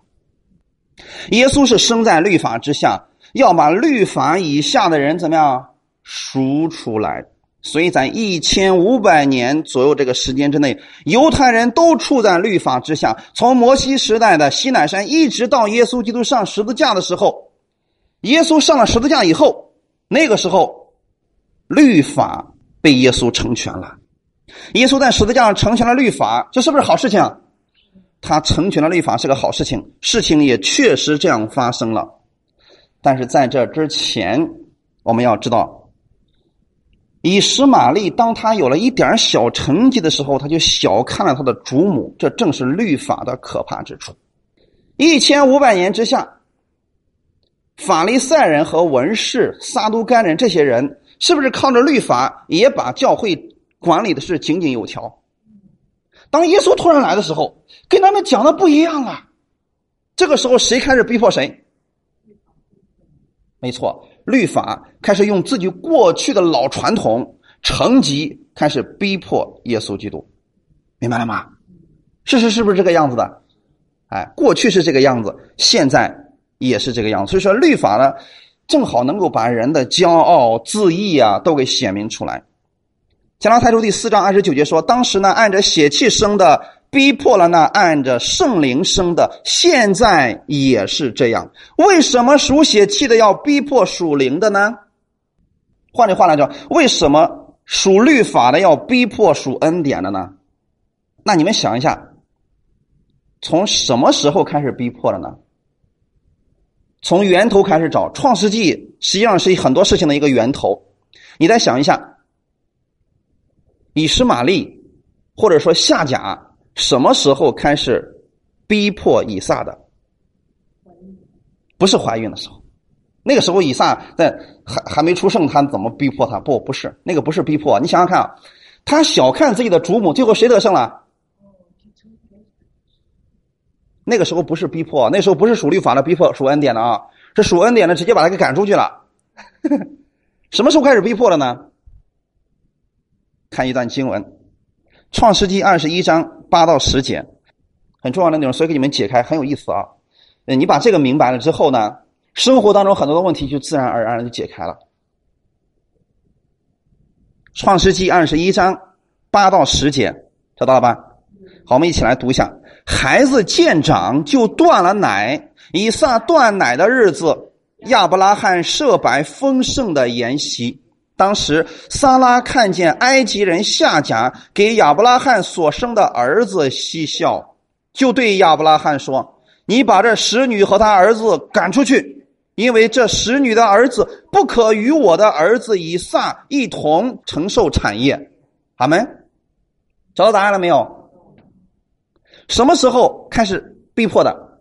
耶稣是生在律法之下，要把律法以下的人怎么样赎出来？所以在一千五百年左右这个时间之内，犹太人都处在律法之下。从摩西时代的西乃山，一直到耶稣基督上十字架的时候，耶稣上了十字架以后，那个时候，律法被耶稣成全了。耶稣在十字架上成全了律法，这是不是好事情？他成全了律法是个好事情，事情也确实这样发生了。但是在这之前，我们要知道。以实玛利，当他有了一点小成绩的时候，他就小看了他的主母。这正是律法的可怕之处。一千五百年之下，法利赛人和文士、撒都该人这些人，是不是靠着律法也把教会管理的是井井有条？当耶稣突然来的时候，跟他们讲的不一样了。这个时候，谁开始逼迫谁？没错。律法开始用自己过去的老传统成绩开始逼迫耶稣基督，明白了吗？事实是不是这个样子的？哎，过去是这个样子，现在也是这个样子。所以说，律法呢，正好能够把人的骄傲、自义啊，都给显明出来。加拉太书第四章二十九节说：“当时呢，按着血气生的。”逼迫了那按着圣灵生的，现在也是这样。为什么属血气的要逼迫属灵的呢？换句话来讲，为什么属律法的要逼迫属恩典的呢？那你们想一下，从什么时候开始逼迫的呢？从源头开始找，《创世纪》实际上是很多事情的一个源头。你再想一下，以实玛利，或者说夏甲。什么时候开始逼迫以撒的？不是怀孕的时候，那个时候以撒在还还没出生，他怎么逼迫他？不，不是那个，不是逼迫。你想想看啊，他小看自己的主母，最后谁得胜了？那个时候不是逼迫，那时候不是属律法的逼迫，属恩典的啊，是属恩典的，直接把他给赶出去了。什么时候开始逼迫的呢？看一段经文，《创世纪》二十一章。八到十节，很重要的内容，所以给你们解开很有意思啊。嗯你把这个明白了之后呢，生活当中很多的问题就自然而然的就解开了。创世纪二十一章八到十节，知道了吧？好，我们一起来读一下：孩子见长就断了奶，以撒断奶的日子，亚伯拉罕设摆丰盛的筵席。当时，萨拉看见埃及人夏甲给亚伯拉罕所生的儿子嬉笑，就对亚伯拉罕说：“你把这使女和他儿子赶出去，因为这使女的儿子不可与我的儿子以撒一同承受产业。”阿门。找到答案了没有？什么时候开始逼迫的？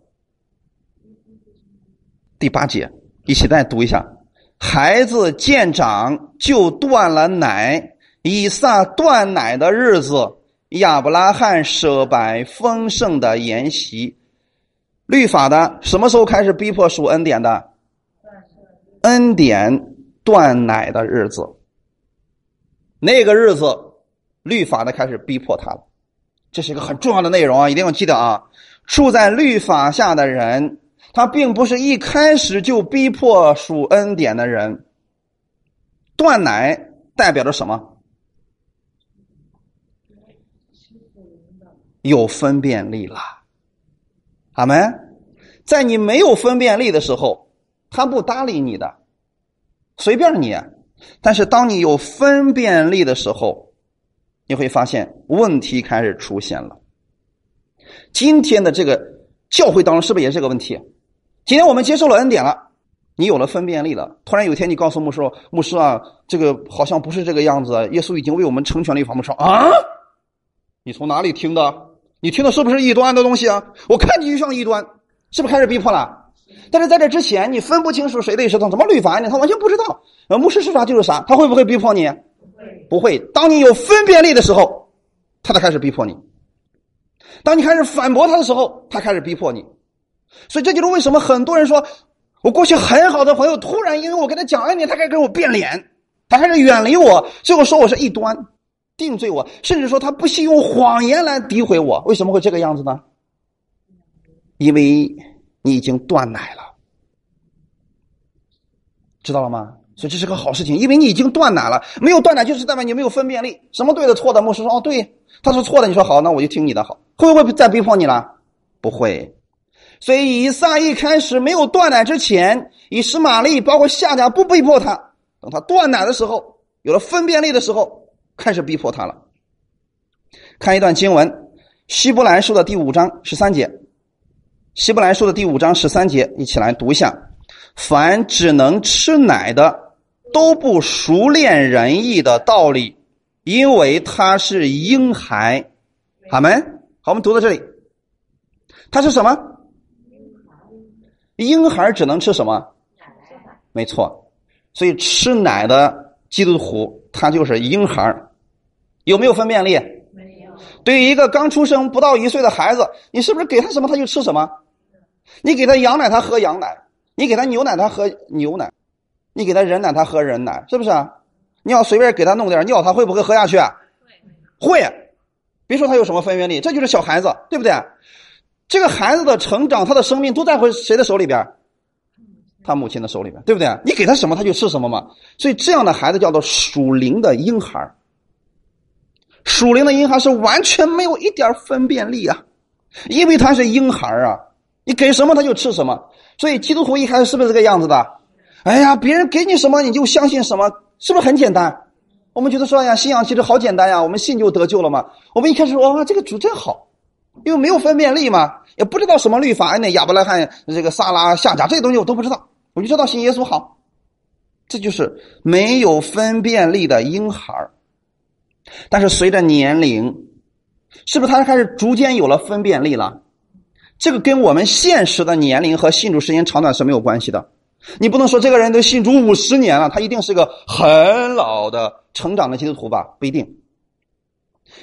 第八节，一起再读一下。孩子见长就断了奶，以撒断奶的日子，亚伯拉罕设摆丰盛的筵席。律法的什么时候开始逼迫属恩典的？恩典断奶的日子，那个日子，律法的开始逼迫他了。这是一个很重要的内容啊，一定要记得啊！处在律法下的人。他并不是一开始就逼迫属恩典的人。断奶代表着什么？有分辨力了，阿门。在你没有分辨力的时候，他不搭理你的，随便你。但是当你有分辨力的时候，你会发现问题开始出现了。今天的这个教会当中，是不是也是这个问题？今天我们接受了恩典了，你有了分辨力了。突然有一天，你告诉牧师说：“牧师啊，这个好像不是这个样子。耶稣已经为我们成全了一法。”牧师说：“啊，你从哪里听的？你听的是不是异端的东西啊？我看你就像异端，是不是开始逼迫了？但是在这之前，你分不清楚谁对谁错，怎么律法呢？他完全不知道。呃，牧师是啥就是啥，他会不会逼迫你？不会。当你有分辨力的时候，他才开始逼迫你；当你开始反驳他的时候，他开始逼迫你。所以这就是为什么很多人说，我过去很好的朋友，突然因为我跟他讲恩典，他开始跟我变脸，他开始远离我，最后说我是异端，定罪我，甚至说他不惜用谎言来诋毁我。为什么会这个样子呢？因为你已经断奶了，知道了吗？所以这是个好事情，因为你已经断奶了。没有断奶，就是代表你没有分辨力，什么对的错的。牧师说：“哦，对，他说错的。”你说好，那我就听你的好。会不会再逼迫你了？不会。所以以撒一开始没有断奶之前，以实玛利包括夏家不逼迫他，等他断奶的时候，有了分辨力的时候，开始逼迫他了。看一段经文，《希伯来书》的第五章十三节。希伯来书的第五章十三节，一起来读一下：凡只能吃奶的，都不熟练仁义的道理，因为他是婴孩。好门。好，我们读到这里，他是什么？婴孩只能吃什么？没错，所以吃奶的基督徒，他就是婴孩。有没有分辨力？没有。对于一个刚出生不到一岁的孩子，你是不是给他什么他就吃什么？你给他羊奶，他喝羊奶；你给他牛奶，他喝牛奶；你给他人奶，他喝人奶，是不是啊？你要随便给他弄点尿，他会不会喝下去啊？会。别说他有什么分辨力，这就是小孩子，对不对？这个孩子的成长，他的生命都在回谁的手里边？他母亲的手里边，对不对？你给他什么，他就吃什么嘛。所以这样的孩子叫做属灵的婴孩。属灵的婴孩是完全没有一点分辨力啊，因为他是婴孩啊。你给什么他就吃什么，所以基督徒一开始是不是这个样子的？哎呀，别人给你什么你就相信什么，是不是很简单？我们觉得说呀，信仰其实好简单呀，我们信就得救了嘛。我们一开始说哇，这个主真好，因为没有分辨力嘛，也不知道什么律法，那亚伯拉罕、这个撒拉、夏甲这些东西我都不知道，我就知道信耶稣好。这就是没有分辨力的婴孩但是随着年龄，是不是他开始逐渐有了分辨力了？这个跟我们现实的年龄和信主时间长短是没有关系的。你不能说这个人都信主五十年了，他一定是个很老的成长的基督徒吧？不一定。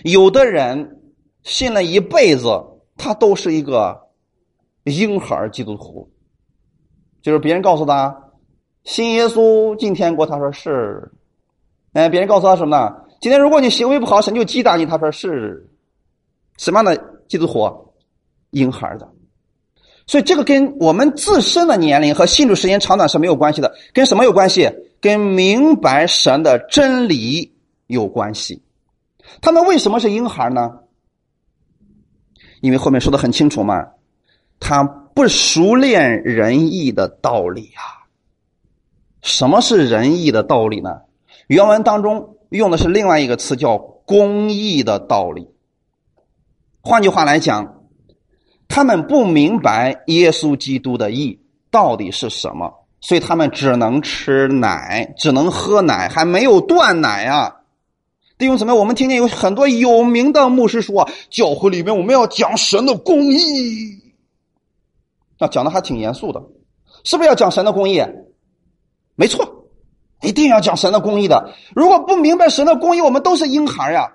有的人信了一辈子，他都是一个婴孩基督徒。就是别人告诉他信耶稣进天国，他说是。哎，别人告诉他什么呢？今天如果你行为不好，神就击打你，他说是。什么样的基督徒？婴孩的，所以这个跟我们自身的年龄和信主时间长短是没有关系的，跟什么有关系？跟明白神的真理有关系。他们为什么是婴孩呢？因为后面说的很清楚嘛，他不熟练仁义的道理啊。什么是仁义的道理呢？原文当中用的是另外一个词，叫公义的道理。换句话来讲。他们不明白耶稣基督的义到底是什么，所以他们只能吃奶，只能喝奶，还没有断奶啊！弟兄姊妹，我们听见有很多有名的牧师说，教会里面我们要讲神的公义，啊，讲的还挺严肃的，是不是要讲神的公义？没错，一定要讲神的公义的。如果不明白神的公义，我们都是婴孩呀。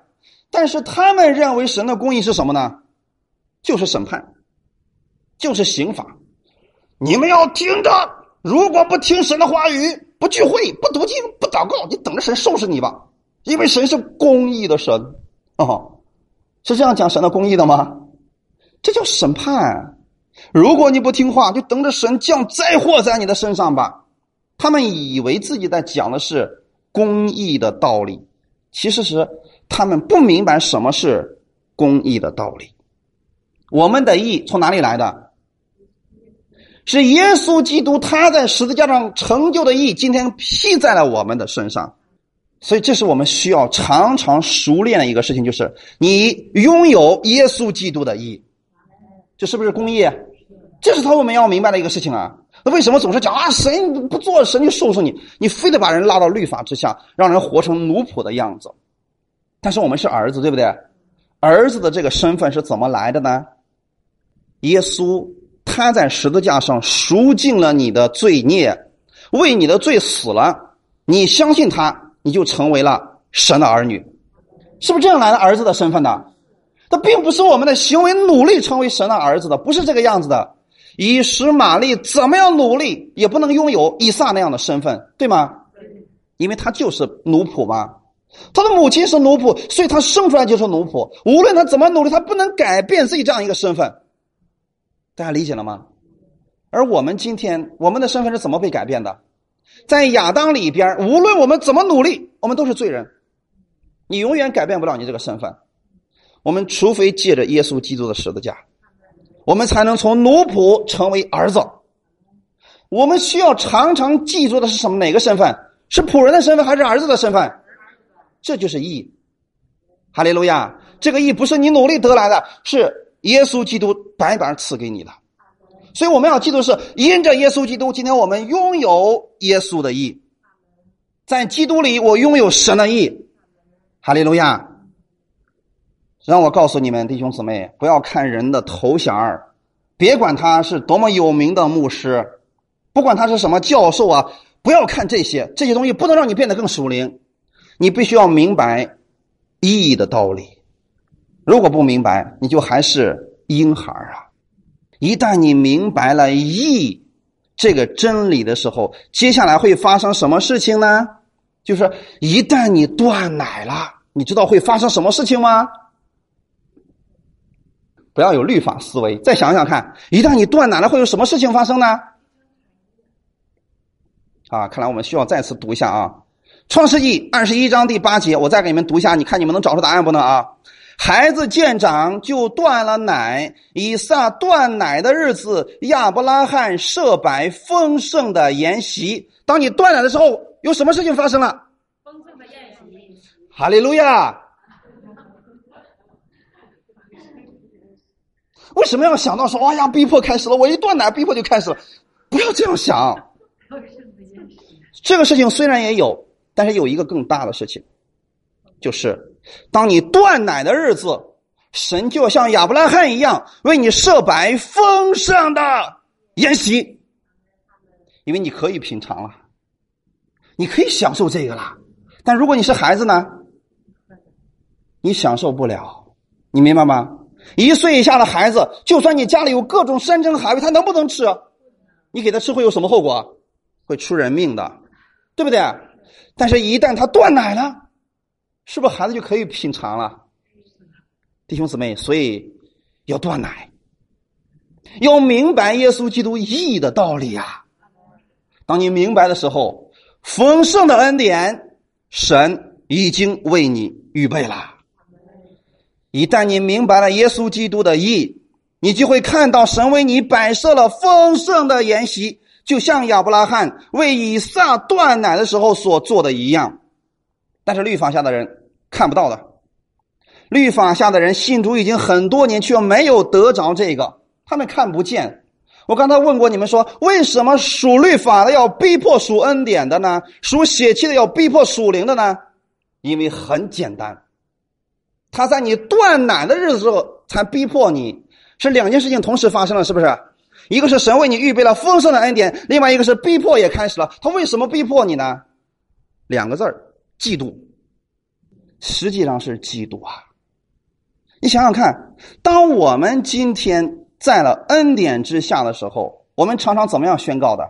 但是他们认为神的公义是什么呢？就是审判。就是刑法，你们要听着。如果不听神的话语，不聚会，不读经，不祷告，你等着神收拾你吧。因为神是公义的神哦，是这样讲神的公义的吗？这叫审判。如果你不听话，就等着神降灾祸在你的身上吧。他们以为自己在讲的是公义的道理，其实是他们不明白什么是公义的道理。我们的义从哪里来的？是耶稣基督他在十字架上成就的义，今天披在了我们的身上，所以这是我们需要常常熟练的一个事情，就是你拥有耶稣基督的义，这是不是公义？这是他我们要明白的一个事情啊。那为什么总是讲啊，神不做神就收拾你，你非得把人拉到律法之下，让人活成奴仆的样子？但是我们是儿子，对不对？儿子的这个身份是怎么来的呢？耶稣。他在十字架上赎尽了你的罪孽，为你的罪死了。你相信他，你就成为了神的儿女，是不是这样来的儿子的身份呢？他并不是我们的行为努力成为神的儿子的，不是这个样子的。以实玛利怎么样努力也不能拥有以撒那样的身份，对吗？因为他就是奴仆嘛，他的母亲是奴仆，所以他生出来就是奴仆。无论他怎么努力，他不能改变自己这样一个身份。大家理解了吗？而我们今天，我们的身份是怎么被改变的？在亚当里边，无论我们怎么努力，我们都是罪人。你永远改变不了你这个身份。我们除非借着耶稣基督的十字架。我们才能从奴仆成为儿子。我们需要常常记住的是什么？哪个身份？是仆人的身份还是儿子的身份？这就是义。哈利路亚！这个义不是你努力得来的，是耶稣基督白白赐给你的。所以我们要记住是因着耶稣基督，今天我们拥有耶稣的义，在基督里我拥有神的义。哈利路亚！让我告诉你们，弟兄姊妹，不要看人的头衔儿，别管他是多么有名的牧师，不管他是什么教授啊，不要看这些，这些东西不能让你变得更属灵。你必须要明白意义的道理。如果不明白，你就还是婴孩啊。一旦你明白了义这个真理的时候，接下来会发生什么事情呢？就是一旦你断奶了，你知道会发生什么事情吗？不要有律法思维，再想想看，一旦你断奶了，会有什么事情发生呢？啊，看来我们需要再次读一下啊，《创世纪二十一章第八节，我再给你们读一下，你看你们能找出答案不能啊？孩子见长就断了奶，以撒断奶的日子，亚伯拉罕设摆丰盛的筵席。当你断奶的时候，有什么事情发生了？丰盛的宴席。哈利路亚。为什么要想到说，哎呀，逼迫开始了？我一断奶，逼迫就开始了。不要这样想。这个事情虽然也有，但是有一个更大的事情，就是当你断奶的日子，神就像亚伯拉罕一样，为你设摆丰盛的宴席，因为你可以品尝了，你可以享受这个了。但如果你是孩子呢，你享受不了，你明白吗？一岁以下的孩子，就算你家里有各种山珍海味，他能不能吃？你给他吃会有什么后果？会出人命的，对不对？但是，一旦他断奶了，是不是孩子就可以品尝了？弟兄姊妹，所以要断奶，要明白耶稣基督意义的道理啊！当你明白的时候，丰盛的恩典，神已经为你预备了。一旦你明白了耶稣基督的意，你就会看到神为你摆设了丰盛的筵席，就像亚伯拉罕为以撒断奶的时候所做的一样。但是律法下的人看不到的，律法下的人信主已经很多年，却没有得着这个，他们看不见。我刚才问过你们说，为什么属律法的要逼迫属恩典的呢？属血气的要逼迫属灵的呢？因为很简单。他在你断奶的日子才逼迫你，是两件事情同时发生了，是不是？一个是神为你预备了丰盛的恩典，另外一个是逼迫也开始了。他为什么逼迫你呢？两个字儿，嫉妒。实际上是嫉妒啊！你想想看，当我们今天在了恩典之下的时候，我们常常怎么样宣告的？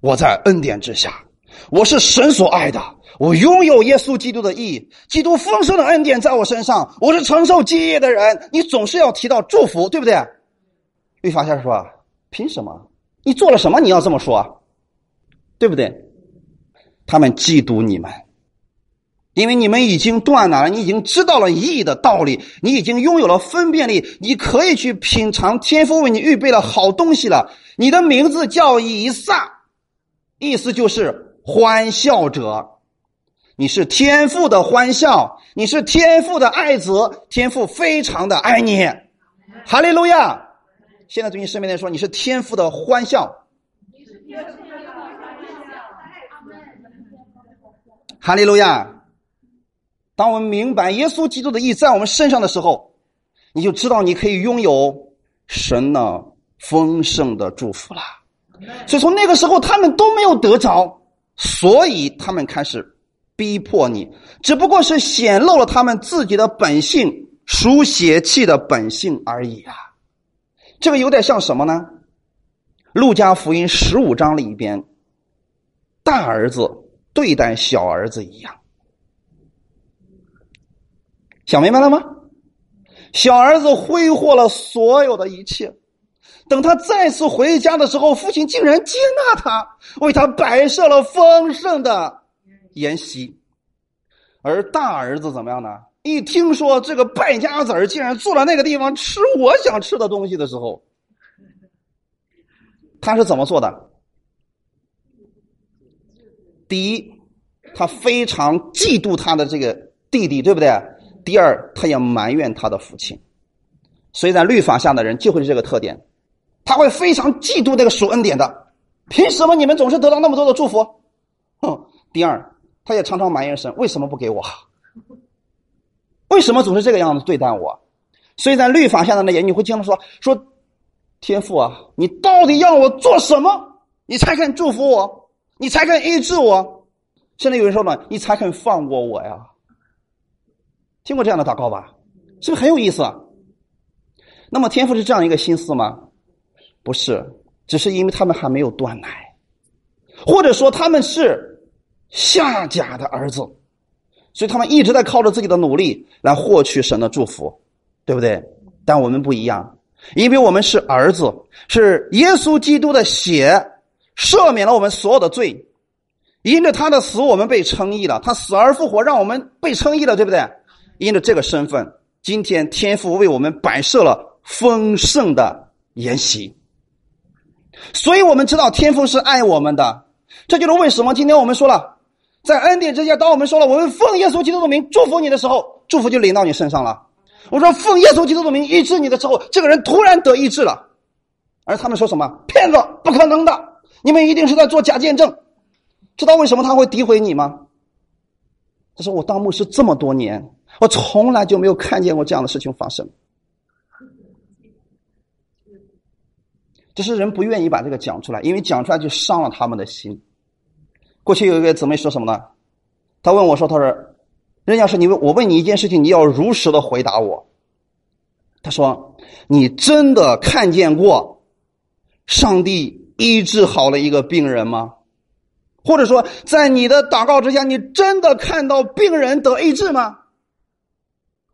我在恩典之下，我是神所爱的。我拥有耶稣基督的意义，基督丰盛的恩典在我身上。我是承受基业的人。你总是要提到祝福，对不对？律法先生说：“凭什么？你做了什么？你要这么说，对不对？”他们嫉妒你们，因为你们已经断奶了，你已经知道了义的道理，你已经拥有了分辨力，你可以去品尝天父为你预备了好东西了。你的名字叫以撒，意思就是欢笑者。你是天父的欢笑，你是天父的爱子，天父非常的爱你，哈利路亚！现在对你身边的人说，你是天父的欢笑，哈利路亚！当我们明白耶稣基督的意在我们身上的时候，你就知道你可以拥有神的丰盛的祝福了。所以从那个时候，他们都没有得着，所以他们开始。逼迫你，只不过是显露了他们自己的本性，属血气的本性而已啊。这个有点像什么呢？路加福音十五章里边，大儿子对待小儿子一样，想明白了吗？小儿子挥霍了所有的一切，等他再次回家的时候，父亲竟然接纳他，为他摆设了丰盛的筵席。而大儿子怎么样呢？一听说这个败家子儿竟然坐在那个地方吃我想吃的东西的时候，他是怎么做的？第一，他非常嫉妒他的这个弟弟，对不对？第二，他也埋怨他的父亲。所以在律法下的人就会是这个特点，他会非常嫉妒那个属恩典的。凭什么你们总是得到那么多的祝福？哼！第二，他也常常埋怨神，为什么不给我？为什么总是这个样子对待我？所以在律法下的那人，你会经常说说。天父啊，你到底要我做什么，你才肯祝福我，你才肯医治我？现在有人说了，你才肯放过我呀？听过这样的祷告吧？是不是很有意思？那么天父是这样一个心思吗？不是，只是因为他们还没有断奶，或者说他们是下甲的儿子，所以他们一直在靠着自己的努力来获取神的祝福，对不对？但我们不一样。因为我们是儿子，是耶稣基督的血赦免了我们所有的罪，因着他的死，我们被称义了。他死而复活，让我们被称义了，对不对？因着这个身份，今天天父为我们摆设了丰盛的筵席，所以我们知道天父是爱我们的。这就是为什么今天我们说了，在恩典之下，当我们说了我们奉耶稣基督的名祝福你的时候，祝福就临到你身上了。我说奉耶稣基督的名医治你的时候，这个人突然得医治了，而他们说什么骗子，不可能的，你们一定是在做假见证。知道为什么他会诋毁你吗？他说我当牧师这么多年，我从来就没有看见过这样的事情发生。只是人不愿意把这个讲出来，因为讲出来就伤了他们的心。过去有一个姊妹说什么呢？她问我说：“他说。”人家说你问我问你一件事情，你要如实的回答我。他说：“你真的看见过上帝医治好了一个病人吗？或者说，在你的祷告之下，你真的看到病人得医治吗？”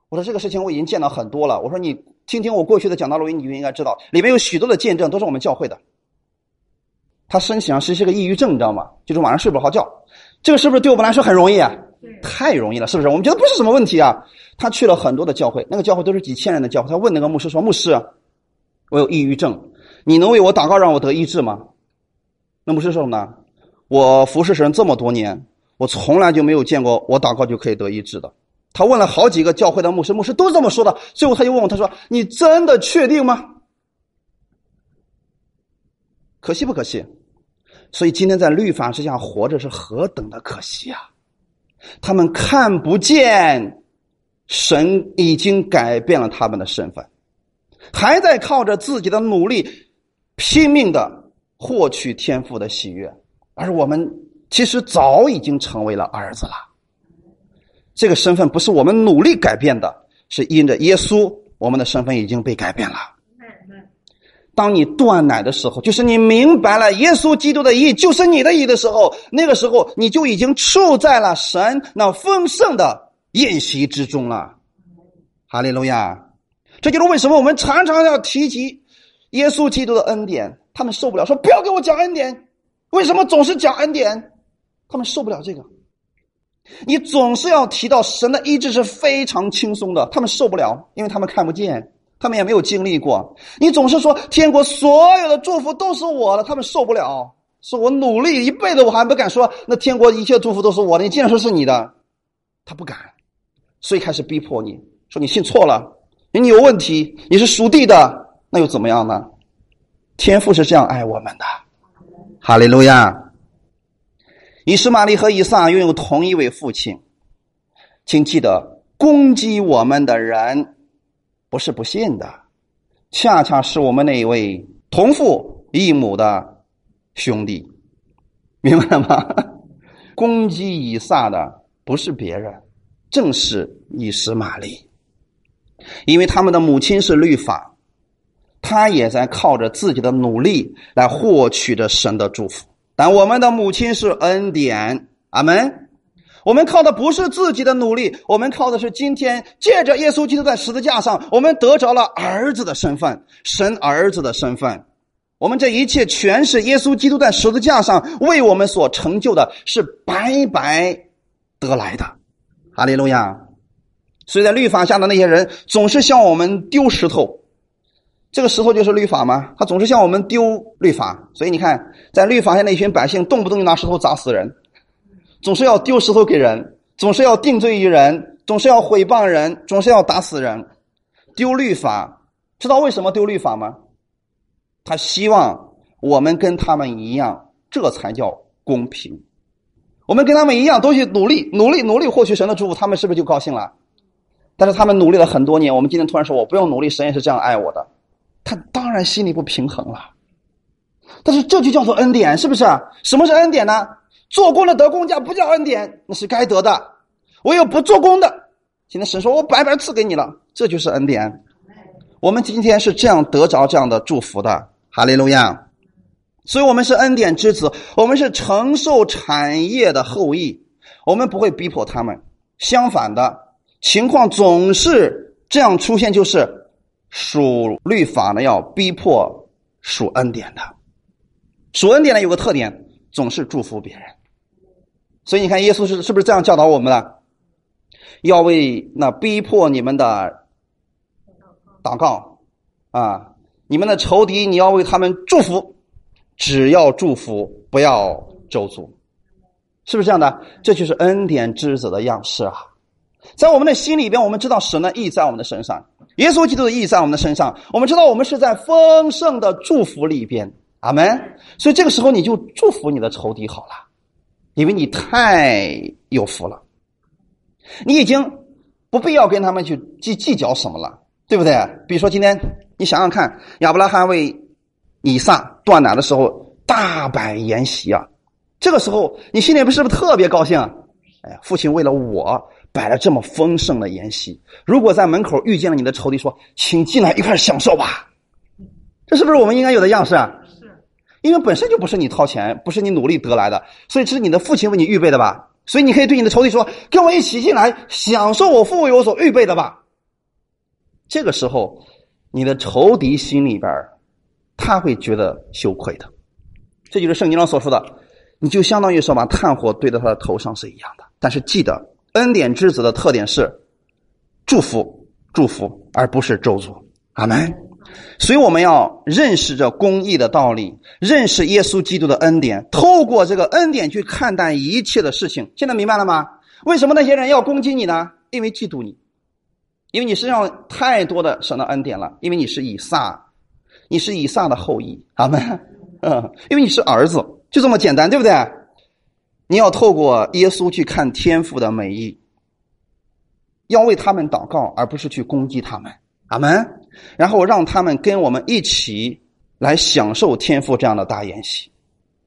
我说：“这个事情我已经见到很多了。”我说：“你听听我过去的讲道录音，你就应该知道，里面有许多的见证都是我们教会的。”他身体上实是个抑郁症，你知道吗？就是晚上睡不好觉。这个是不是对我们来说很容易啊？太容易了，是不是？我们觉得不是什么问题啊。他去了很多的教会，那个教会都是几千人的教会。他问那个牧师说：“牧师，我有抑郁症，你能为我祷告让我得医治吗？”那牧师说什么呢？我服侍神这么多年，我从来就没有见过我祷告就可以得医治的。他问了好几个教会的牧师，牧师都这么说的。最后他就问我，他说：“你真的确定吗？”可惜不可惜？所以今天在律法之下活着是何等的可惜啊！他们看不见神已经改变了他们的身份，还在靠着自己的努力拼命的获取天赋的喜悦，而我们其实早已经成为了儿子了。这个身份不是我们努力改变的，是因着耶稣，我们的身份已经被改变了。当你断奶的时候，就是你明白了耶稣基督的义就是你的义的时候，那个时候你就已经处在了神那丰盛的宴席之中了。哈利路亚！这就是为什么我们常常要提及耶稣基督的恩典。他们受不了，说不要给我讲恩典。为什么总是讲恩典？他们受不了这个。你总是要提到神的医治是非常轻松的，他们受不了，因为他们看不见。他们也没有经历过，你总是说天国所有的祝福都是我的，他们受不了。说我努力一辈子，我还不敢说那天国一切祝福都是我的。你竟然说是你的，他不敢，所以开始逼迫你说你信错了，你有问题，你是属地的，那又怎么样呢？天父是这样爱我们的，哈利路亚。以实玛利和以撒拥有同一位父亲，请记得攻击我们的人。不是不信的，恰恰是我们那一位同父异母的兄弟，明白了吗？攻击以撒的不是别人，正是以实玛利，因为他们的母亲是律法，他也在靠着自己的努力来获取着神的祝福。但我们的母亲是恩典，阿门。我们靠的不是自己的努力，我们靠的是今天借着耶稣基督在十字架上，我们得着了儿子的身份，神儿子的身份。我们这一切全是耶稣基督在十字架上为我们所成就的，是白白得来的。哈利路亚！所以在律法下的那些人总是向我们丢石头，这个石头就是律法吗？他总是向我们丢律法。所以你看，在律法下那群百姓，动不动就拿石头砸死人。总是要丢石头给人，总是要定罪于人，总是要毁谤人，总是要打死人，丢律法。知道为什么丢律法吗？他希望我们跟他们一样，这才叫公平。我们跟他们一样，都去努力、努力、努力获取神的祝福，他们是不是就高兴了？但是他们努力了很多年，我们今天突然说我不用努力，神也是这样爱我的，他当然心里不平衡了。但是这就叫做恩典，是不是？什么是恩典呢？做工的得工价不叫恩典，那是该得的；唯有不做工的，今天神说我白白赐给你了，这就是恩典。我们今天是这样得着这样的祝福的，哈利路亚。所以我们是恩典之子，我们是承受产业的后裔，我们不会逼迫他们。相反的情况总是这样出现，就是属律法呢要逼迫属恩典的，属恩典呢有个特点，总是祝福别人。所以你看，耶稣是是不是这样教导我们的？要为那逼迫你们的祷告啊！你们的仇敌，你要为他们祝福，只要祝福，不要咒诅，是不是这样的？这就是恩典之子的样式啊！在我们的心里边，我们知道神的意在我们的身上，耶稣基督的意义在我们的身上，我们知道我们是在丰盛的祝福里边，阿门。所以这个时候，你就祝福你的仇敌好了。因为你太有福了，你已经不必要跟他们去计计较什么了，对不对？比如说今天你想想看，亚伯拉罕为以撒断奶的时候大摆筵席啊，这个时候你心里不是不是特别高兴？哎，父亲为了我摆了这么丰盛的筵席，如果在门口遇见了你的仇敌，说请进来一块享受吧，这是不是我们应该有的样式？啊？是因为本身就不是你掏钱，不是你努力得来的，所以这是你的父亲为你预备的吧？所以你可以对你的仇敌说：“跟我一起进来，享受我父为我所预备的吧。”这个时候，你的仇敌心里边他会觉得羞愧的。这就是圣经上所说的，你就相当于说把炭火堆在他的头上是一样的。但是记得，恩典之子的特点是祝福，祝福，而不是咒诅。阿门。所以我们要认识这公义的道理，认识耶稣基督的恩典，透过这个恩典去看待一切的事情。现在明白了吗？为什么那些人要攻击你呢？因为嫉妒你，因为你身上太多的神的恩典了，因为你是以撒，你是以撒的后裔，阿门？嗯，因为你是儿子，就这么简单，对不对？你要透过耶稣去看天父的美意，要为他们祷告，而不是去攻击他们。阿门。然后让他们跟我们一起来享受天赋这样的大宴席。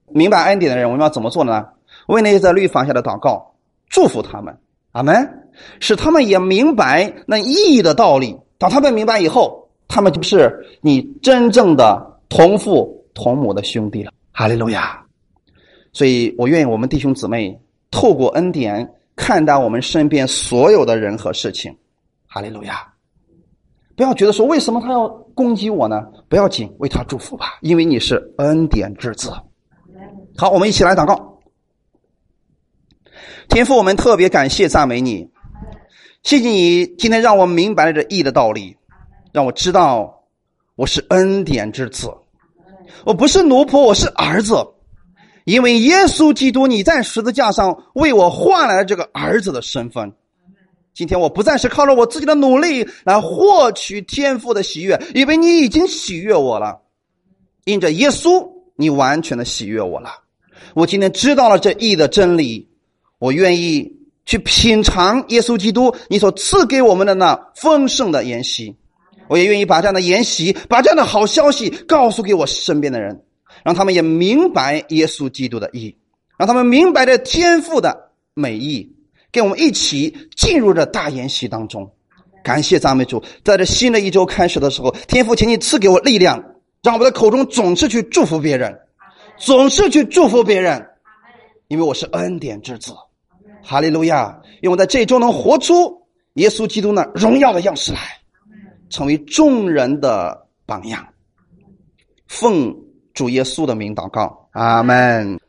明白恩典的人，我们要怎么做呢？为那些在律法下的祷告，祝福他们，阿门，使他们也明白那意义的道理。当他们明白以后，他们就是你真正的同父同母的兄弟了。哈利路亚！所以我愿意我们弟兄姊妹透过恩典看待我们身边所有的人和事情。哈利路亚！不要觉得说为什么他要攻击我呢？不要紧，为他祝福吧，因为你是恩典之子。好，我们一起来祷告。天父，我们特别感谢赞美你，谢谢你今天让我明白了这义的道理，让我知道我是恩典之子，我不是奴仆，我是儿子，因为耶稣基督你在十字架上为我换来了这个儿子的身份。今天我不再是靠着我自己的努力来获取天赋的喜悦，因为你已经喜悦我了。因着耶稣，你完全的喜悦我了。我今天知道了这义的真理，我愿意去品尝耶稣基督你所赐给我们的那丰盛的筵席。我也愿意把这样的筵席，把这样的好消息告诉给我身边的人，让他们也明白耶稣基督的义，让他们明白这天赋的美意。跟我们一起进入这大筵席当中。感谢赞美主，在这新的一周开始的时候，天父，请你赐给我力量，让我的口中总是去祝福别人，总是去祝福别人，因为我是恩典之子。哈利路亚！愿我在这周能活出耶稣基督那荣耀的样式来，成为众人的榜样。奉主耶稣的名祷告，阿门。